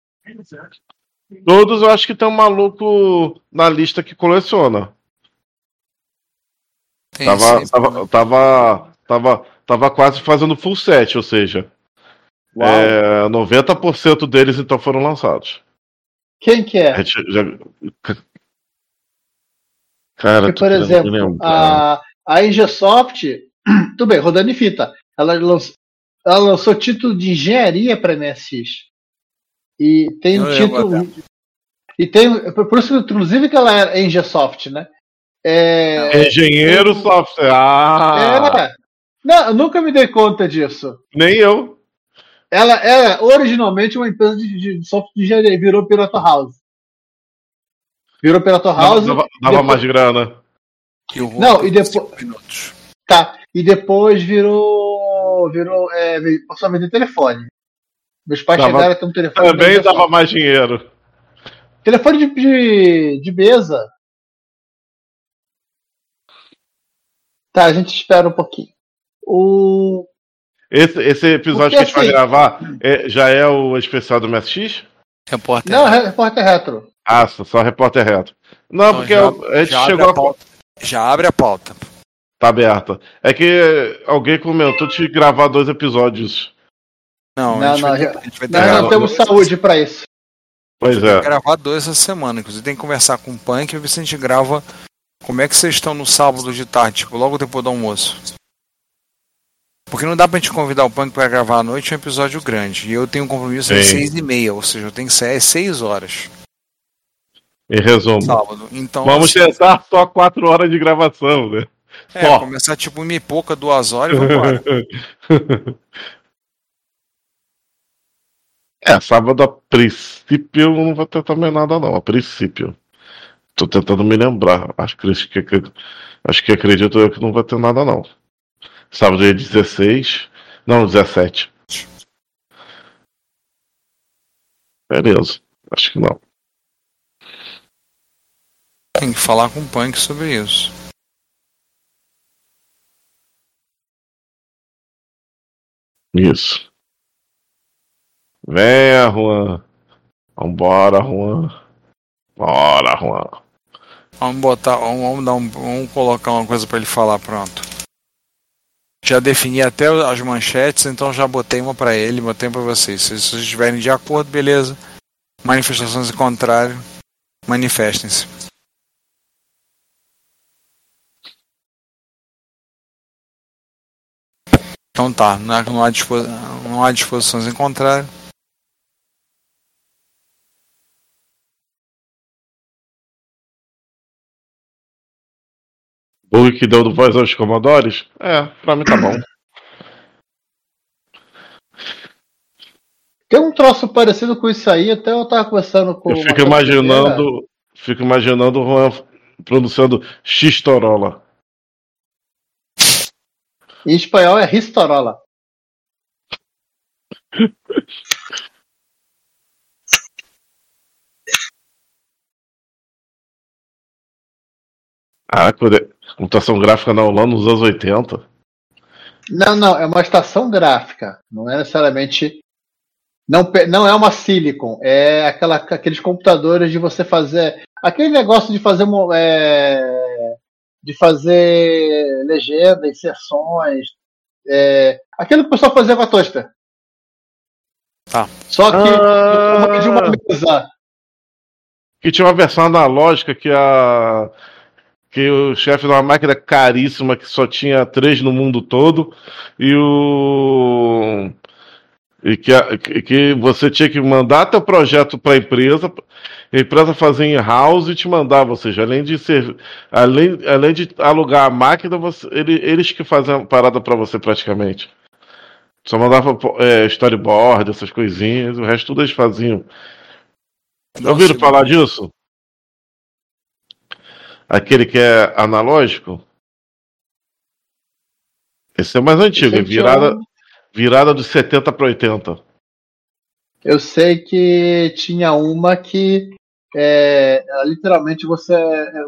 Todos eu acho que tem um maluco na lista que coleciona. Tem Tava, tava, tava, tava, tava quase fazendo full set, ou seja, Uau. é, 90% deles então foram lançados. Quem que é? A gente já- Cara, Porque, por exemplo, a, a Ingesoft, tudo bem, rodando em fita, ela lançou, ela lançou título de engenharia para MSX. E tem um Eu título. E tem. Por isso, inclusive, que ela é Ingesoft, né? É, Engenheiro software. Ah! é. Não, eu nunca me dei conta disso. Nem eu. Ela era originalmente uma empresa de, de software de engenharia, virou Pirata House. Virou Pirata House. Dava, dava depois- mais grana. O Não, e depois. Tá. E depois virou. Virou. É, veio- passou a vender telefone. Meus pais Dava- chegaram a ter um telefone. Também da dava mais dinheiro. Telefone de, de, de mesa. Tá, a gente espera um pouquinho. O. Esse, esse episódio Porque que a gente vai assim- gravar é- já é o especial do MSX? Repórter. Não, é repórter retro. Ah, só, só repórter reto. Não, Então porque já- a gente já abre chegou a a. pauta. Já abre a pauta. Tá aberta. É que alguém comentou de gravar dois episódios. Não, Não, a gente não, vai ter, já- a gente vai ter Nós não temos dois- saúde pra isso. Pois é. gravar dois essa semana. Inclusive tem que conversar com o Punk e ver se a gente grava. Como é que vocês estão no sábado de tarde, tipo, logo depois do almoço? Porque não dá pra gente convidar o Punk pra gravar à noite um episódio grande. E eu tenho um compromisso às seis e meia, ou seja, eu tenho que sair às seis horas. Em resumo. Sábado. Então, Vamos assim, tentar só quatro horas de gravação, né? É, Só. começar tipo uma pouca, duas horas e vambora. É, sábado a princípio não vai ter também nada não, a princípio. Tô tentando me lembrar. Acho que, acho que, acho que acredito eu que não vai ter nada não. Sábado é 16. Não, 17. Beleza. Acho que não. Tem que falar com o Punk sobre isso. Isso. Venha, Juan. Vambora, Juan. Bora, Juan. Vamos botar, vamos, vamos dar um, vamos colocar uma coisa pra ele falar, pronto. Já defini até as manchetes, então já botei uma pra ele, botei uma pra vocês. Se vocês estiverem de acordo, beleza. Manifestações em contrário, manifestem-se. Então tá, não há, não há, não há disposições em contrário. O que deu do voz aos Commodores? É, pra mim tá bom. Tem um troço parecido com isso aí, até eu tava conversando com Eu fico imaginando. Fico imaginando o Juan pronunciando X-Torola. Em espanhol é Ristorola. Ah, computação gráfica na Holanda nos anos 80. Não, não, é uma estação gráfica. Não é necessariamente. Não, não é uma silicon, é aquela, aqueles computadores de você fazer. Aquele negócio de fazer. é, de fazer legenda, inserções. É, aquilo que o pessoal fazia com a toaster. Tá. Só que Ah. de uma mesa. Que tinha uma versão analógica que a. Que o chefe de uma máquina caríssima que só tinha três no mundo todo. E o. E que, a- que que você tinha que mandar teu projeto para a empresa, a empresa fazia em house e te mandava, ou seja, além de ser, além, além de alugar a máquina, você- ele- eles que faziam a parada para você praticamente. Só mandava é, storyboard, essas coisinhas, o resto tudo eles faziam. Ouviram falar disso? Aquele que é analógico? Esse é mais antigo, é é virada, virada dos 70 para 80. Eu sei que tinha uma que é, literalmente você,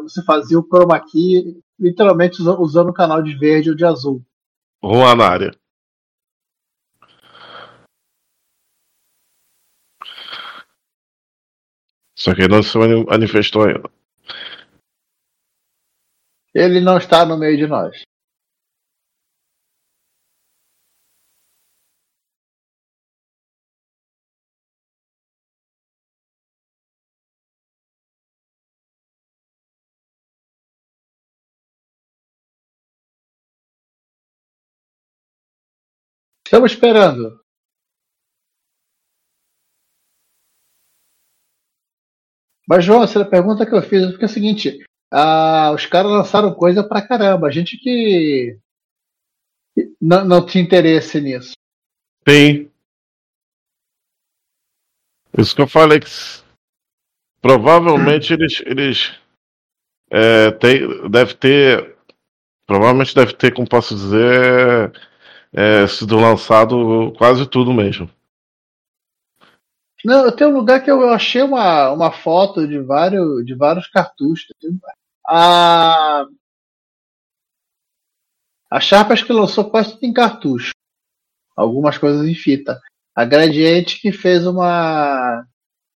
você fazia o chroma key literalmente usa- usando o canal de verde ou de azul. Juan na área. Só que ele não se mani- manifestou ainda. Ele não está no meio de nós. Estamos esperando. Mas, João, essa pergunta que eu fiz é porque é o seguinte: ah, os caras lançaram coisa pra caramba. A gente que não, não tinha interesse nisso. Tem. Isso que eu falei que provavelmente eles, eles é, tem, deve ter provavelmente deve ter, como posso dizer, é, sido lançado quase tudo mesmo. Não, tem um lugar que eu achei uma, uma foto de vários, de vários cartuchos. A, a Sharp acho que lançou quase tudo em cartucho. Algumas coisas em fita. A Gradiente que fez uma.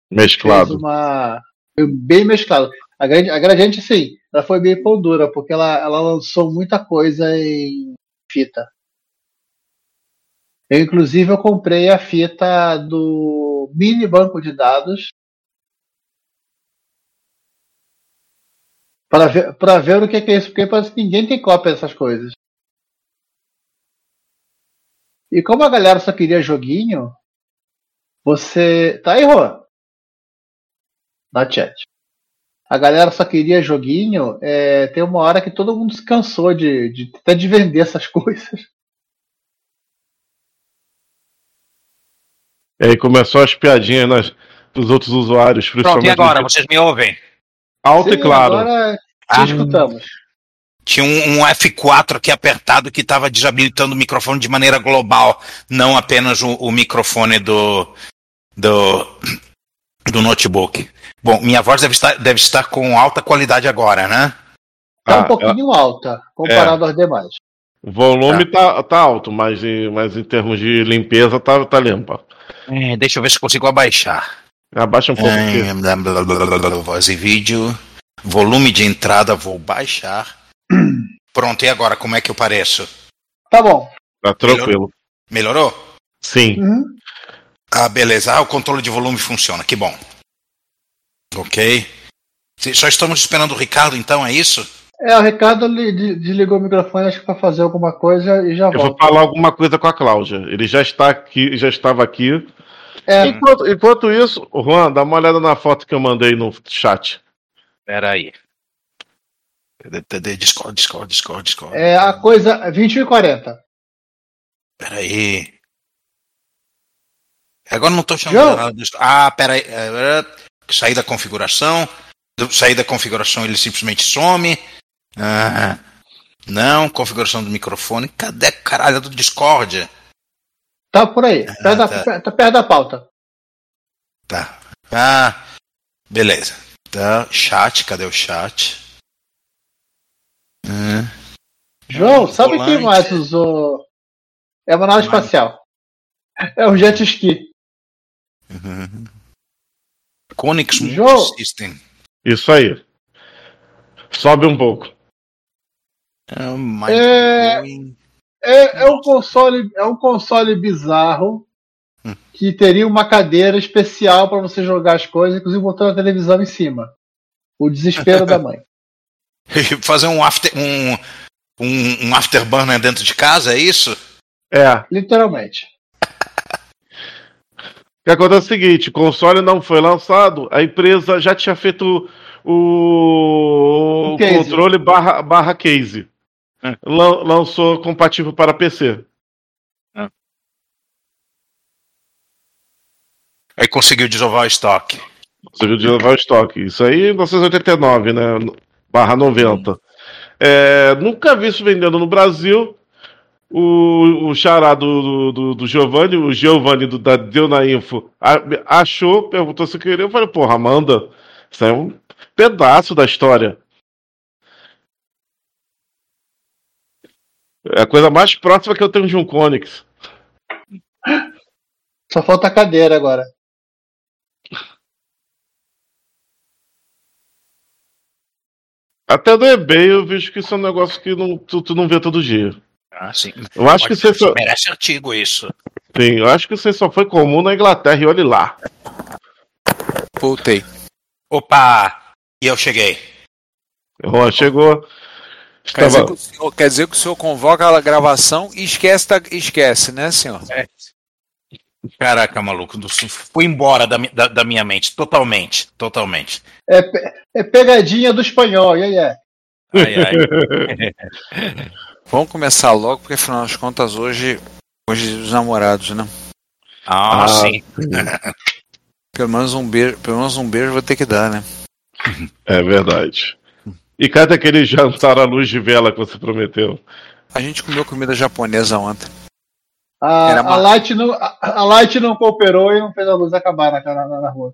Mesclado. Fez uma. foi Bem mesclado. A, a Gradiente, sim, ela foi bem pão dura, porque ela, ela lançou muita coisa em fita. Eu, inclusive, eu comprei a fita do mini banco de dados para ver, ver o que que é isso, porque parece que ninguém tem cópia dessas coisas. E como a galera só queria joguinho, você. Tá aí, Rô? Na chat. A galera só queria joguinho, é, tem uma hora que todo mundo se cansou de, de, até de vender essas coisas. E aí começou as piadinhas nas, dos outros usuários, Pronto, e agora? Vocês me ouvem? Alto e Sim, claro. Agora te Ah. escutamos. Tinha um, um F4 aqui apertado que estava desabilitando o microfone de maneira global, não apenas o, o microfone do, do, do notebook. Bom, minha voz deve estar, deve estar com alta qualidade agora, né? Tá Ah, um pouquinho alta comparado aos demais. O volume tá. Tá, alto, mas em, mas em termos de limpeza tá, tá limpa. É, deixa eu ver se consigo abaixar. Abaixa um pouco. É, blá, blá, blá, blá, blá, voz e vídeo. Volume de entrada, vou baixar. Pronto, e agora, como é que eu pareço? Tá bom. Tá tranquilo. Melhorou? Sim. Uhum. Ah, beleza. Ah, o controle de volume funciona, que bom. Ok. Só estamos esperando o Ricardo, então, é isso? É, o Ricardo li- de- desligou o microfone, acho que pra fazer alguma coisa e já Eu vou volta. falar alguma coisa com a Cláudia. Ele já está aqui, já estava aqui. É. Enquanto, enquanto isso, Juan, dá uma olhada na foto que eu mandei no chat. Pera aí. De- de- de- Discord, Discord, Discord, Discord. É a coisa 21 e 40. Pera aí. Agora não tô chamando disso. Ah, pera aí. É, é, Sair da configuração. Sair da configuração ele simplesmente some. Ah, não, configuração do microfone. Cadê a caralho do Discord? Tá por aí. Perto da- tá. tá perto da pauta. Tá. Ah, beleza. Tá, chat, cadê o chat? Hum. João, sabe volante. quem mais usou? É uma nave espacial. É o jet ski. Uhum. Conix João. Multisystem. Isso aí. Sobe um pouco. Ah, É, blowing. é, é um console, é um console bizarro Hum. que teria uma cadeira especial para você jogar as coisas, inclusive botando a televisão em cima. O desespero da mãe. Fazer um after, um, um, um afterburner dentro de casa, é isso? É. Literalmente. O que acontece é o seguinte: o console não foi lançado, a empresa já tinha feito o, O controle barra, barra case. Lan- lançou compatível para PC. Aí conseguiu desovar o estoque. Conseguiu de levar o estoque. Isso aí em 1989, né? Barra 90. É, nunca vi isso vendendo no Brasil. O, o xará do, do, do Giovanni, o Giovanni do, da Deu na Info, a- achou, perguntou se queria. Eu falei, porra, manda. Isso é um pedaço da história. É a coisa mais próxima que eu tenho de um Conix. Só falta a cadeira agora. Até do eBay eu vejo que isso é um negócio que não, tu, tu não vê todo dia. Ah, sim. Eu acho que você só- merece artigo isso. Sim, eu acho que isso só foi comum na Inglaterra e olhe lá. Voltei. Opa! E eu cheguei. Juan chegou. Quer dizer, Estava... que o senhor, quer dizer que o senhor convoca a gravação e esquece, da- esquece né, senhor? Caraca, maluco. do- Fui embora da, da, da minha mente. Totalmente. Totalmente. É, é pegadinha do espanhol, e aí é. Vamos começar logo, porque afinal das contas hoje, hoje é os namorados, né? Ah, sim. Pelo menos um beijo, pelo menos um beijo vou ter que dar, né? É verdade. E cadê aquele jantar à luz de vela que você prometeu? A gente comeu comida japonesa ontem. A, Era a, Light não, a, a Light não cooperou e não fez a luz acabar na, na, na rua.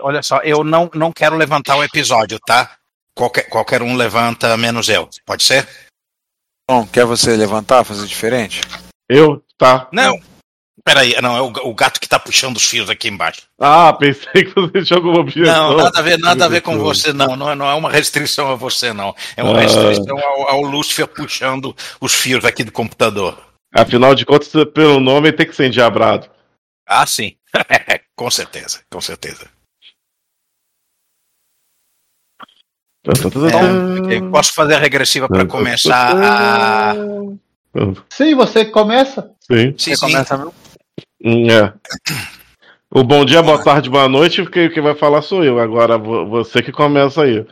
Olha só, eu não, não quero levantar o episódio, tá? Qualquer, qualquer um levanta, menos eu. Pode ser? Bom, quer você levantar, fazer diferente? Eu? Tá. Não. Peraí, não, é o, o gato que tá puxando os fios aqui embaixo. Ah, pensei que você tinha alguma objeção. Não, nada a ver, nada a ver com você, não. Não é, não é uma restrição a você, não. É uma Ah. restrição ao, ao Lúcifer puxando os fios aqui do computador. Afinal de contas, pelo nome tem que ser endiabrado. Ah, sim. com certeza, com certeza. É, posso fazer a regressiva para começar a. Sim, você que começa. Sim. Sim, Você começa mesmo? Hum, É. O bom dia, boa tarde, boa noite, porque quem vai falar sou eu. Agora vo- você que começa aí.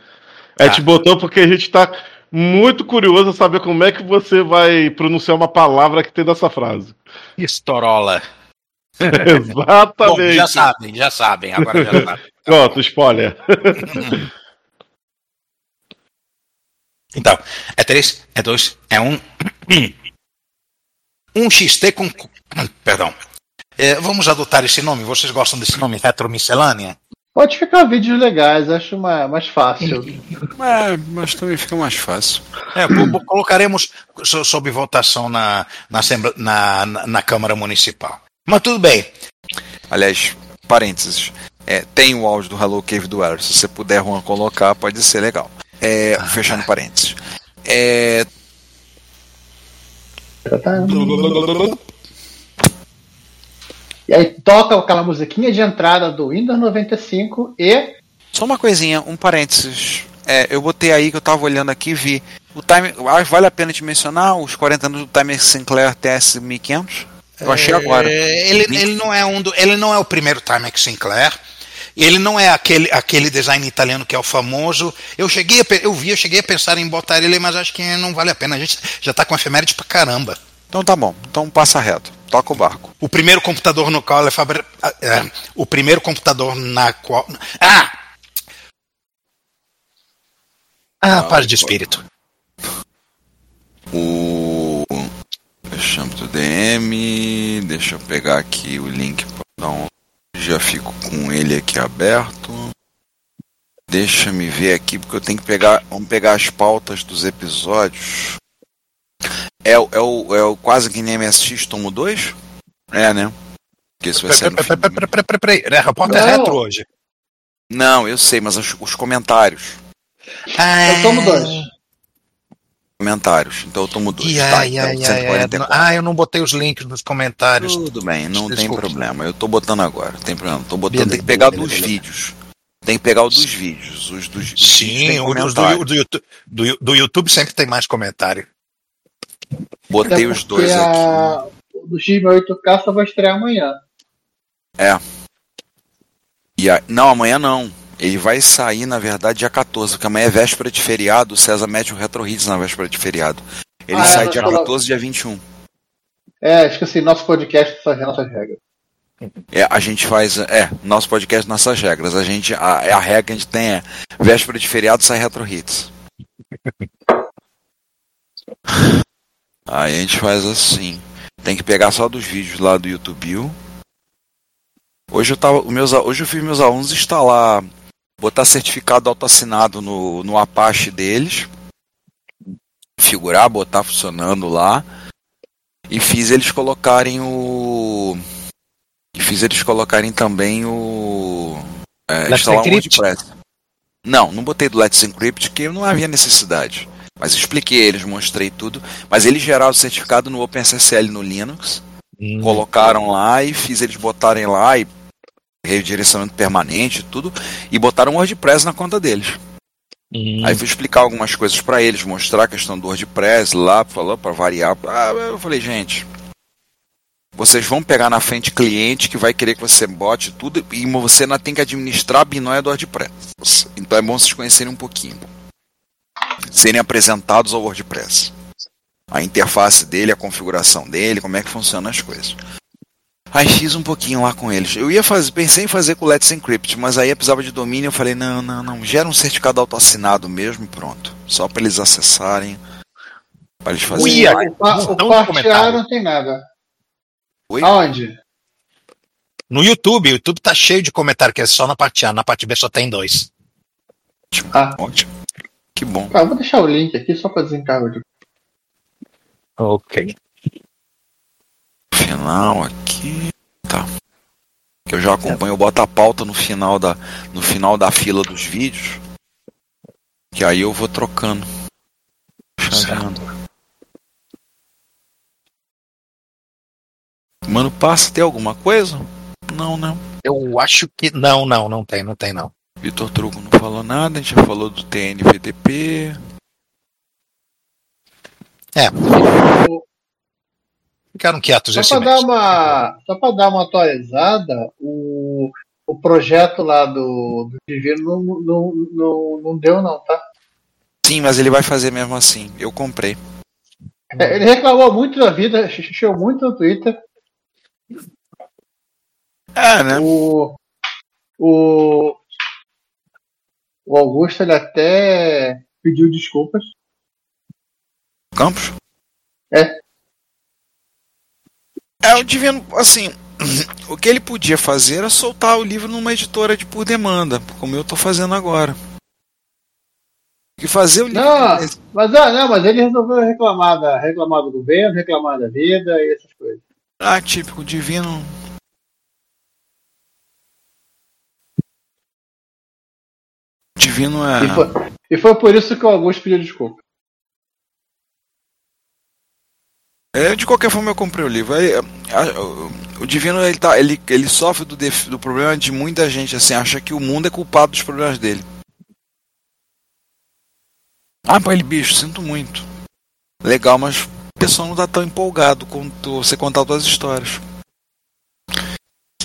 A gente botou porque a gente tá muito curioso a saber como é que você vai pronunciar uma palavra que tem nessa frase. Estorola. Exatamente. Bom, já sabem, já sabem, agora já sabem. Pronto, spoiler. Então, é 3, é 2, é 1. Um. um XT com. Perdão. É, vamos adotar esse nome. Vocês gostam desse nome? Retromiscelânea? Pode ficar vídeos legais, acho mais, mais fácil. É, mas também fica mais fácil. É, co- co- colocaremos so- sob votação na, na, na, na, na Câmara Municipal. Mas tudo bem. Aliás, parênteses. É, tem o áudio do Hello Cave do Air. Se você puder, Juan, colocar, pode ser legal. É, fechando parênteses. É, E aí toca aquela musiquinha de entrada do Windows 95 e. Só uma coisinha, um parênteses. É, eu botei aí que eu tava olhando aqui e vi. O time, vale a pena te mencionar os 40 anos do Timer Sinclair TS 1500? Eu achei agora. É, ele, ele não é um do, ele não é o primeiro Timex Sinclair. Ele não é aquele, aquele design italiano que é o famoso. Eu cheguei a, eu vi, eu cheguei a pensar em botar ele, mas acho que não vale a pena. A gente já tá com efeméride pra caramba. Então tá bom. Então passa reto. Toca o barco. O primeiro computador no qual é fabri... é, o primeiro computador na qual Ah! Ah, paz de espírito. O. Deixamos do DM. Deixa eu pegar aqui o link para dar um. Já fico com ele aqui aberto. Deixa me ver aqui, porque eu tenho que pegar. Vamos pegar as pautas dos episódios. É, o- é, o, é o quase que nem MSX tomo 2? É, né? Porque isso vai ser. Peraí, peraí, peraí, peraí. Repórter Não. retro hoje. Não, eu sei, mas os, os comentários. Ah, Eu tomo dois. Comentários. Então eu tomo 2. Ia, Tá, ia, então, ia, ia. 144. Ah, eu não botei os links nos comentários. Tudo bem, não tem Desculpe. problema. Eu tô botando agora, não tem problema. Tô botando, Beleza, tem que pegar beleza, dos beleza. vídeos. Tem que pegar o dos vídeos. Os dos, os vídeos Sim, tem o do, do, do, YouTube, do YouTube sempre tem mais comentário. Botei os dois aqui. a- O do X8K só vai estrear amanhã. É. E a- Não, amanhã não. Ele vai sair, na verdade, dia 14, porque amanhã é véspera de feriado. O César mete o Retro Hits na véspera de feriado. Ele Ah, é, sai mas dia colo- 14 dia 21. É, esqueci, nosso podcast tem nossas regras. É, a gente faz. É, nosso podcast, nossas regras. A gente. A, é a regra que a gente tem é véspera de feriado sai Retro Hits. Aí a gente faz assim. Tem que pegar só dos vídeos lá do YouTube. Hoje eu tava. Meus, hoje eu fiz meus alunos instalar. Botar certificado autoassinado no, no Apache deles. Configurar, botar funcionando lá. E fiz eles colocarem o. E fiz eles colocarem também o. É, instalar um Encrypt? WordPress. Não, não botei do Let's Encrypt, que não havia necessidade. Mas expliquei eles, mostrei tudo. Mas eles geraram o certificado no OpenSSL no Linux. Colocaram lá e fiz eles botarem lá e redirecionamento permanente e tudo. E botaram o WordPress na conta deles. Aí fui explicar algumas coisas pra eles, mostrar a questão do WordPress lá, falou para variar. Ah, eu falei, gente, vocês vão pegar na frente cliente que vai querer que você bote tudo e você não tem que administrar a binóia do WordPress. Então é bom vocês conhecerem um pouquinho. Serem apresentados ao WordPress. A interface dele, a configuração dele, como é que funcionam as coisas. Aí fiz um pouquinho lá com eles. Eu ia fazer, pensei em fazer com o Let's Encrypt, mas aí eu precisava de domínio. Eu falei, não, não, não, gera um certificado autoassinado mesmo, pronto. Só para eles acessarem, para eles fazerem. o, pa- o Então, parte A comentário. não tem nada. Oi? Aonde? No YouTube, o YouTube tá cheio de comentário que é só na parte A, na parte B só tem dois. Ah. Ótimo. Que bom. Ah, vou deixar o link aqui só pra desencargo de. Ok. Final aqui. Tá. Que eu já acompanho, eu boto a pauta no final da, no final da fila dos vídeos. Que aí eu vou trocando. Chaveando. Mano, passa, tem alguma coisa? Não, não. Eu acho que. Não, não, não tem, não tem não. Vitor Truco não falou nada, a gente já falou do TNVDP. É. Ficaram quietos Só mês. dar uma. Só pra dar uma atualizada, o, o projeto lá do, do Divino não, não, não, não deu, não, tá? Sim, mas ele vai fazer mesmo assim. Eu comprei. É, Ele reclamou muito da vida, xixou muito no Twitter. É, né? O, o, o Augusto ele até pediu desculpas. Campos? É. É, o Divino, assim, o que ele podia fazer era soltar o livro numa editora de por demanda, como eu tô fazendo agora. E fazer o livro. Não, mas, ah, não, mas ele resolveu reclamar, da, reclamar do governo, reclamar da vida e essas coisas. Ah, típico, Divino. Divino é. E, foi, e foi por isso que o Augusto pediu desculpa. É, de qualquer forma eu comprei o livro. Aí, a- o- Divino ele, tá, ele, ele sofre do, def- do problema de muita gente assim, acha que o mundo é culpado dos problemas dele. Ah, pô, ele, bicho, sinto muito. Legal, mas o pessoal não tá tão empolgado quanto você contar todas as histórias.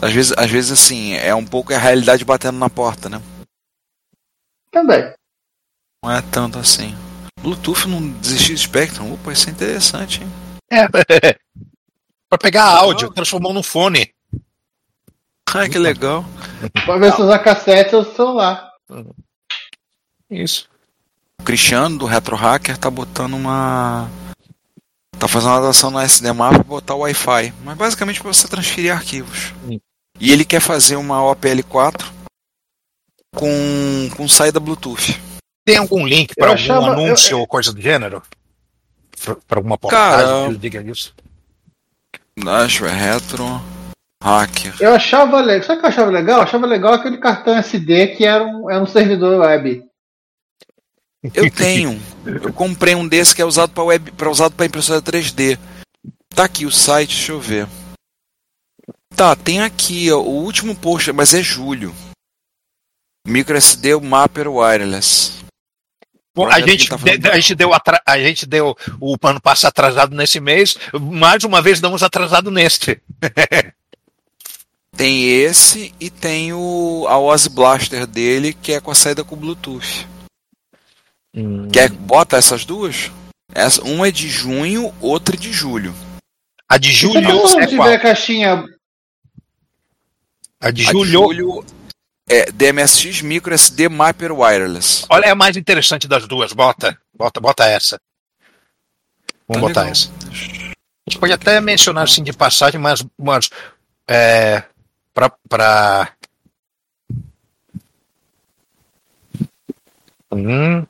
Às vezes, às vezes, assim, é um pouco a realidade batendo na porta, né? Também. Não é tanto assim. Bluetooth não desistir de Spectrum? Opa, isso é interessante, hein? É. pra pegar áudio, transformou num fone. Ai, que legal. Pra ver se usar cassete ou celular. Isso. O Cristiano, do Retro Hacker, tá botando uma. Tá fazendo uma adaptação no SDMA pra botar o Wi-Fi. Mas basicamente pra você transferir arquivos. E ele quer fazer uma OPL4 com, com saída Bluetooth. Tem algum link para Eu algum achava- anúncio eu- ou coisa do gênero? Para alguma Cara, portagem que diga isso? Acho é retro hacker. Eu achava legal. Sabe o que eu achava legal? Eu achava legal aquele cartão SD que era um, era um servidor web. Eu tenho. Eu comprei um desse que é usado para web, para usado para impressora 3D. Tá aqui o site, deixa eu ver. Tá, tem aqui ó, o último post, mas é julho. MicroSD Mapper Wireless. Bom, a gente, tá de- a, gente deu atra- a gente deu o ano passo atrasado nesse mês, mais uma vez damos atrasado neste. Tem esse e tem o a Oz Blaster dele, que é com a saída com Bluetooth. Quer bota essas duas? Essa, uma é de junho, outra é de julho. A de Você tá falando de ver a caixinha. A de A de julho. É DMSX Micro SD Mapper Wireless. Olha, é a mais interessante das duas. Bota, bota, bota essa. Vamos Tá botar legal. essa. A gente pode até mencionar assim de passagem, mas, mas é, pra, pra... Hum,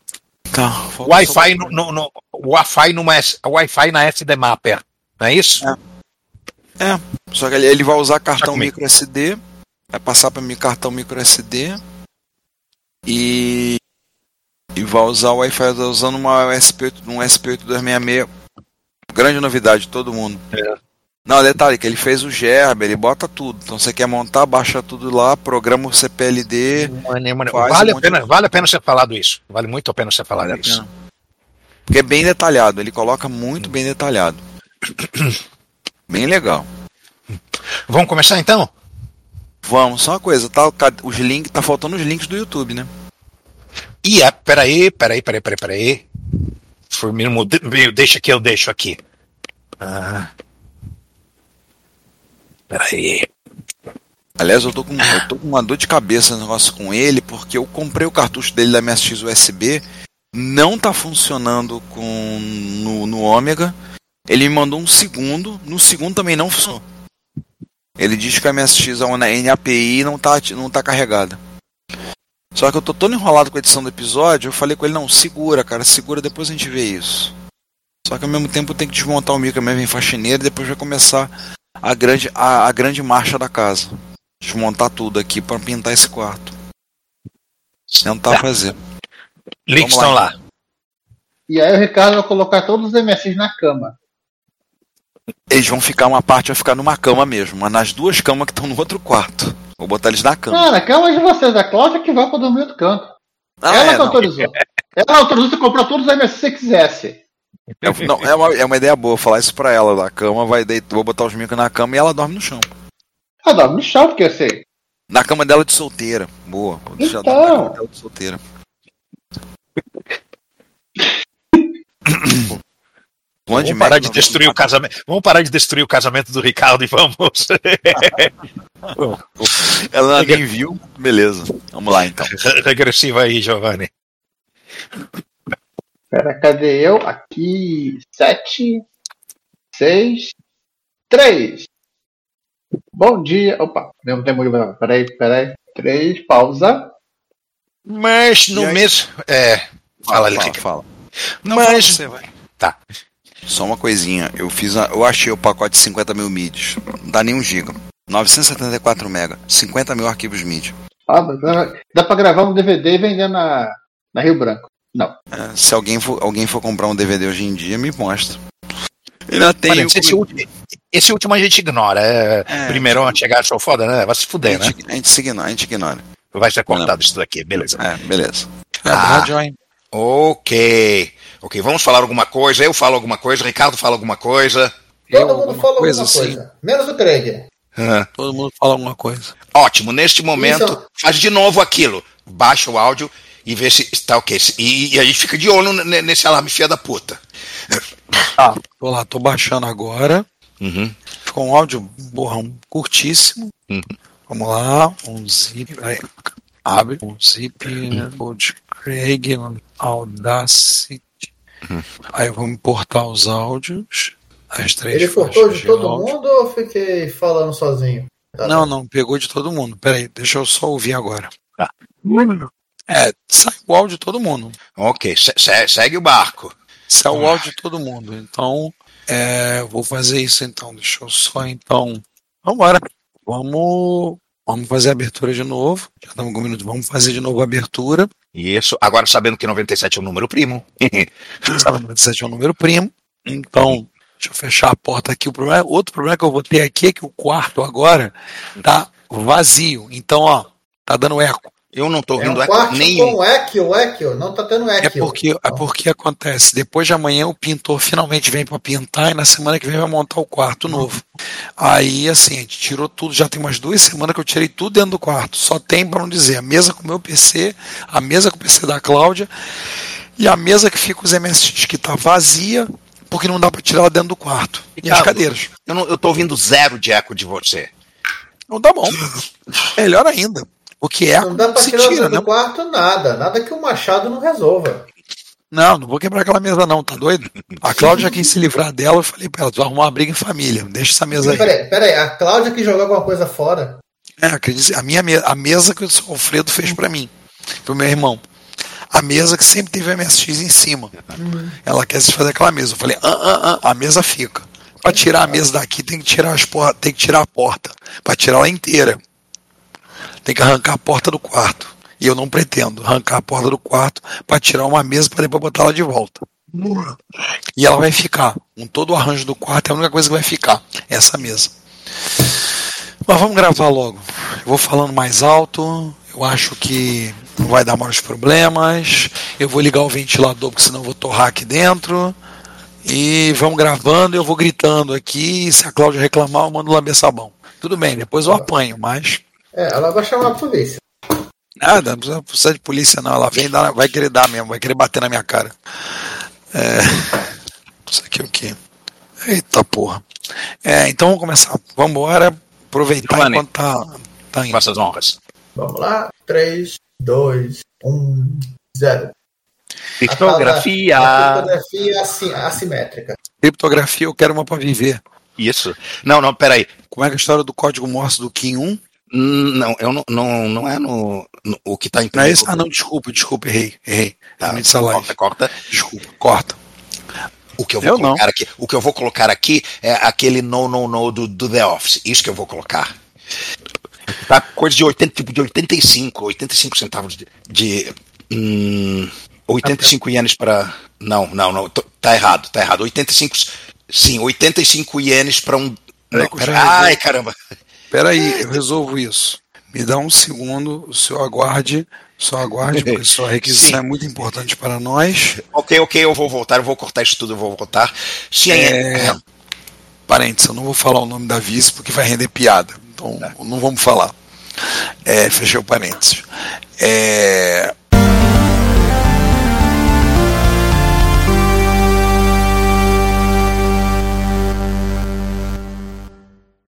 Tá, Wi-Fi no, no, no- Wi-Fi numa Wi-Fi na SD Mapper, não é isso? É, só que ele, ele vai usar cartão micro SD, vai passar para mim cartão micro SD e, e vai usar o Wi-Fi usando uma SP8, um SP8266. Grande novidade de todo mundo. Não, detalhe que ele fez o Gerber, ele bota tudo. Então você quer montar, baixa tudo lá, programa o CPLD. Mane- faz Vale, um a pena, de- vale a pena ser falado isso. Vale muito a pena ser falado Vale isso. Porque é bem detalhado, ele coloca muito bem detalhado. Bem legal. Vamos começar então? Vamos, só uma coisa, tá? Cadê- Os links, tá faltando os links do YouTube, né? Ih, é, peraí, peraí, peraí, peraí, peraí. Meio, deixa que eu deixo aqui. Ah. Peraí. Aliás, eu tô, com, eu tô com uma dor de cabeça no negócio com ele, porque eu comprei o cartucho dele da MSX USB, não tá funcionando com no, no Ômega. Ele me mandou um segundo, no segundo também não funcionou. Ele diz que a MSX é uma NAPI não tá, não tá carregada. Só que eu tô todo enrolado com a edição do episódio, eu falei com ele, não, segura, cara, segura, depois a gente vê isso. Só que ao mesmo tempo eu tenho que desmontar o micro mesmo em faxineira e depois vai começar a grande, a, a grande marcha da casa. Desmontar tudo aqui para pintar esse quarto. Tentar Tá. fazer. Links Vamos estão lá. então. E aí o Ricardo vai colocar todos os MSX na cama. Eles vão ficar, uma parte vai ficar numa cama mesmo, mas nas duas camas que estão no outro quarto. Vou botar eles na cama. Cara, a cama de vocês, a Cláudia que vai pra dormir outro canto. Ah, Ela é, que autorizou. Ela autorizou você comprar todos os que você quisesse. É, não, é, uma, é uma ideia boa falar isso pra ela. A cama vai deitar, vou botar os micros na cama e ela dorme no chão. Ela dorme no chão, porque eu sei. Na cama dela de solteira. Boa. Vou deixar Então. na cama dela de solteira. Vamos parar de destruir o casamento. Vamos parar de destruir o casamento do Ricardo e vamos. Ela nem viu. Beleza. Vamos lá então. Regressiva aí, Giovanni. Pera, cadê eu? Aqui. Sete. Seis. Três. Bom dia. Opa, não tem muito. Peraí, peraí. Três, pausa. Mas no mesmo. É. Fala, Fala, Ricardo. fala. Não, Mas. fala você, vai. Tá. Só uma coisinha. Eu fiz a, eu achei o pacote de 50 mil MIDs. Não dá nem um giga. 974 mega. 50 mil arquivos MIDI. Ah, dá, dá pra gravar um DVD e vender na, na Rio Branco. Não. É, se alguém for, alguém for comprar um DVD hoje em dia, me mostra. Ainda tem esse, último, esse último a gente ignora. É, É. primeiro a chegar sou foda, né? Vai se a, fuder, né? gente, a gente se ignora, a gente ignora. Vai ser cortado isso daqui, beleza. É, beleza. É, Ah. Radioin. Ok. Ok, vamos falar alguma coisa. Eu falo alguma coisa, Ricardo fala alguma coisa. Todo mundo fala alguma coisa coisa. assim. Menos o Craig. Ah. Todo mundo fala alguma coisa. Ótimo, neste momento, Isso. faz de novo aquilo. Baixa o áudio e vê se está ok. E, e a gente fica de olho ne- nesse alarme filha da puta. Tá, tô lá, tô baixando agora. Uhum. Ficou um áudio borrão curtíssimo. Vamos lá, um zip. Aí, abre um zip. Code Craig Audacity. Aí eu vou importar os áudios. As três Ele cortou de todo áudio. mundo ou fiquei falando sozinho? Tá Não, não, pegou de todo mundo. Peraí, deixa eu só ouvir agora. Tá. É, sai o áudio de todo mundo. Ok, se- se- segue o barco. Sai o áudio de todo mundo. Então, é, vou fazer isso então. Deixa eu só então. Vambora. Vamos, vamos fazer a abertura de novo. Já estamos com um minuto. Vamos fazer de novo a abertura. Isso, agora sabendo que 97 é um número primo. Sabe, 97 é um número primo. Então, deixa eu fechar a porta aqui. O problema, outro problema que eu vou ter aqui é que o quarto agora tá vazio. Então, ó, tá dando eco. Eu não tô É ouvindo um eco quarto nenhum. com eco, eco. Não tá tendo eco. É porque, é porque acontece, depois de amanhã o pintor finalmente vem para pintar e na semana que vem vai montar o quarto novo. Aí, assim, a gente tirou tudo, já tem umas duas semanas que eu tirei tudo dentro do quarto. Só tem, para não dizer, a mesa com o meu PC, a mesa com o PC da Cláudia e a mesa que fica os MSX, que tá vazia, porque não dá para tirar ela dentro do quarto. E as Ricardo, cadeiras. Eu, não, eu tô ouvindo zero de eco de você. Não tá bom. Melhor ainda. Porque é Não dá pra se tirar tira, do né? quarto nada. Nada que o Machado não resolva. Não, não vou quebrar aquela mesa, não, tá doido? A Cláudia quis se livrar dela, eu falei pra ela, tu vai arrumar uma briga em família, deixa essa mesa aí. Peraí, peraí. A Cláudia que jogou alguma coisa fora. É, a minha me- a mesa que o seu Alfredo fez pra mim, pro meu irmão. A mesa que sempre teve MSX em cima. Ela quer se fazer aquela mesa. Eu falei, ah, ah, ah, a mesa fica. Pra tirar a mesa daqui tem que tirar as portas, tem que tirar a porta. Pra tirar ela inteira. Tem que arrancar a porta do quarto. E eu não pretendo arrancar a porta do quarto pra tirar uma mesa pra depois botar ela de volta. E ela vai ficar. Com todo o arranjo do quarto, é a única coisa que vai ficar. Essa mesa. Mas vamos gravar logo. Eu vou falando mais alto. Eu acho que não vai dar maiores problemas. Eu vou ligar o ventilador, porque senão eu vou torrar aqui dentro. E vamos gravando, eu vou gritando aqui. Se a Cláudia reclamar, eu mando lamber sabão. Tudo bem, depois eu apanho, mas. É, ela vai chamar a polícia. Nada, não precisa, precisa de polícia, não. Ela vem dar, vai querer dar mesmo, vai querer bater na minha cara. É. Isso aqui é o quê? Eita porra. É, então vamos começar. Vamos embora. Aproveitar Giovanni. enquanto tá, tá indo. Honras. Vamos lá. 3, 2, 1, 0. Criptografia. A criptografia assi- assimétrica. Criptografia, eu quero uma pra viver. Isso. Não, não, peraí. Como é que é a história do código Morse do Kim 1? Hum, Não, eu não, não, não é no, no- o que tá em Não é esse? Ah, não, desculpa, desculpa, errei. Errei. Tá, corta, corta. Desculpa, corta. O que eu vou Eu não. colocar aqui, o que eu vou colocar aqui é aquele no no no do, do The Office. Isso que eu vou colocar. Tá coisa de 80, tipo de 85, 85 centavos de, de hum, 85 ienes para não, não, não, tô- tá errado, tá errado. 85 sim, 85 ienes para um não, pera- ai, resolvo. Caramba. Peraí, eu resolvo isso. Me dá um segundo, o senhor aguarde, só aguarde, porque sua requisição Sim. é muito importante para nós. OK, OK, eu vou voltar, eu vou cortar isso tudo, eu vou voltar. Sim, é, parênteses, eu não vou falar o nome da vice porque vai render piada. Então, não vamos falar. É, fechei o parênteses. É,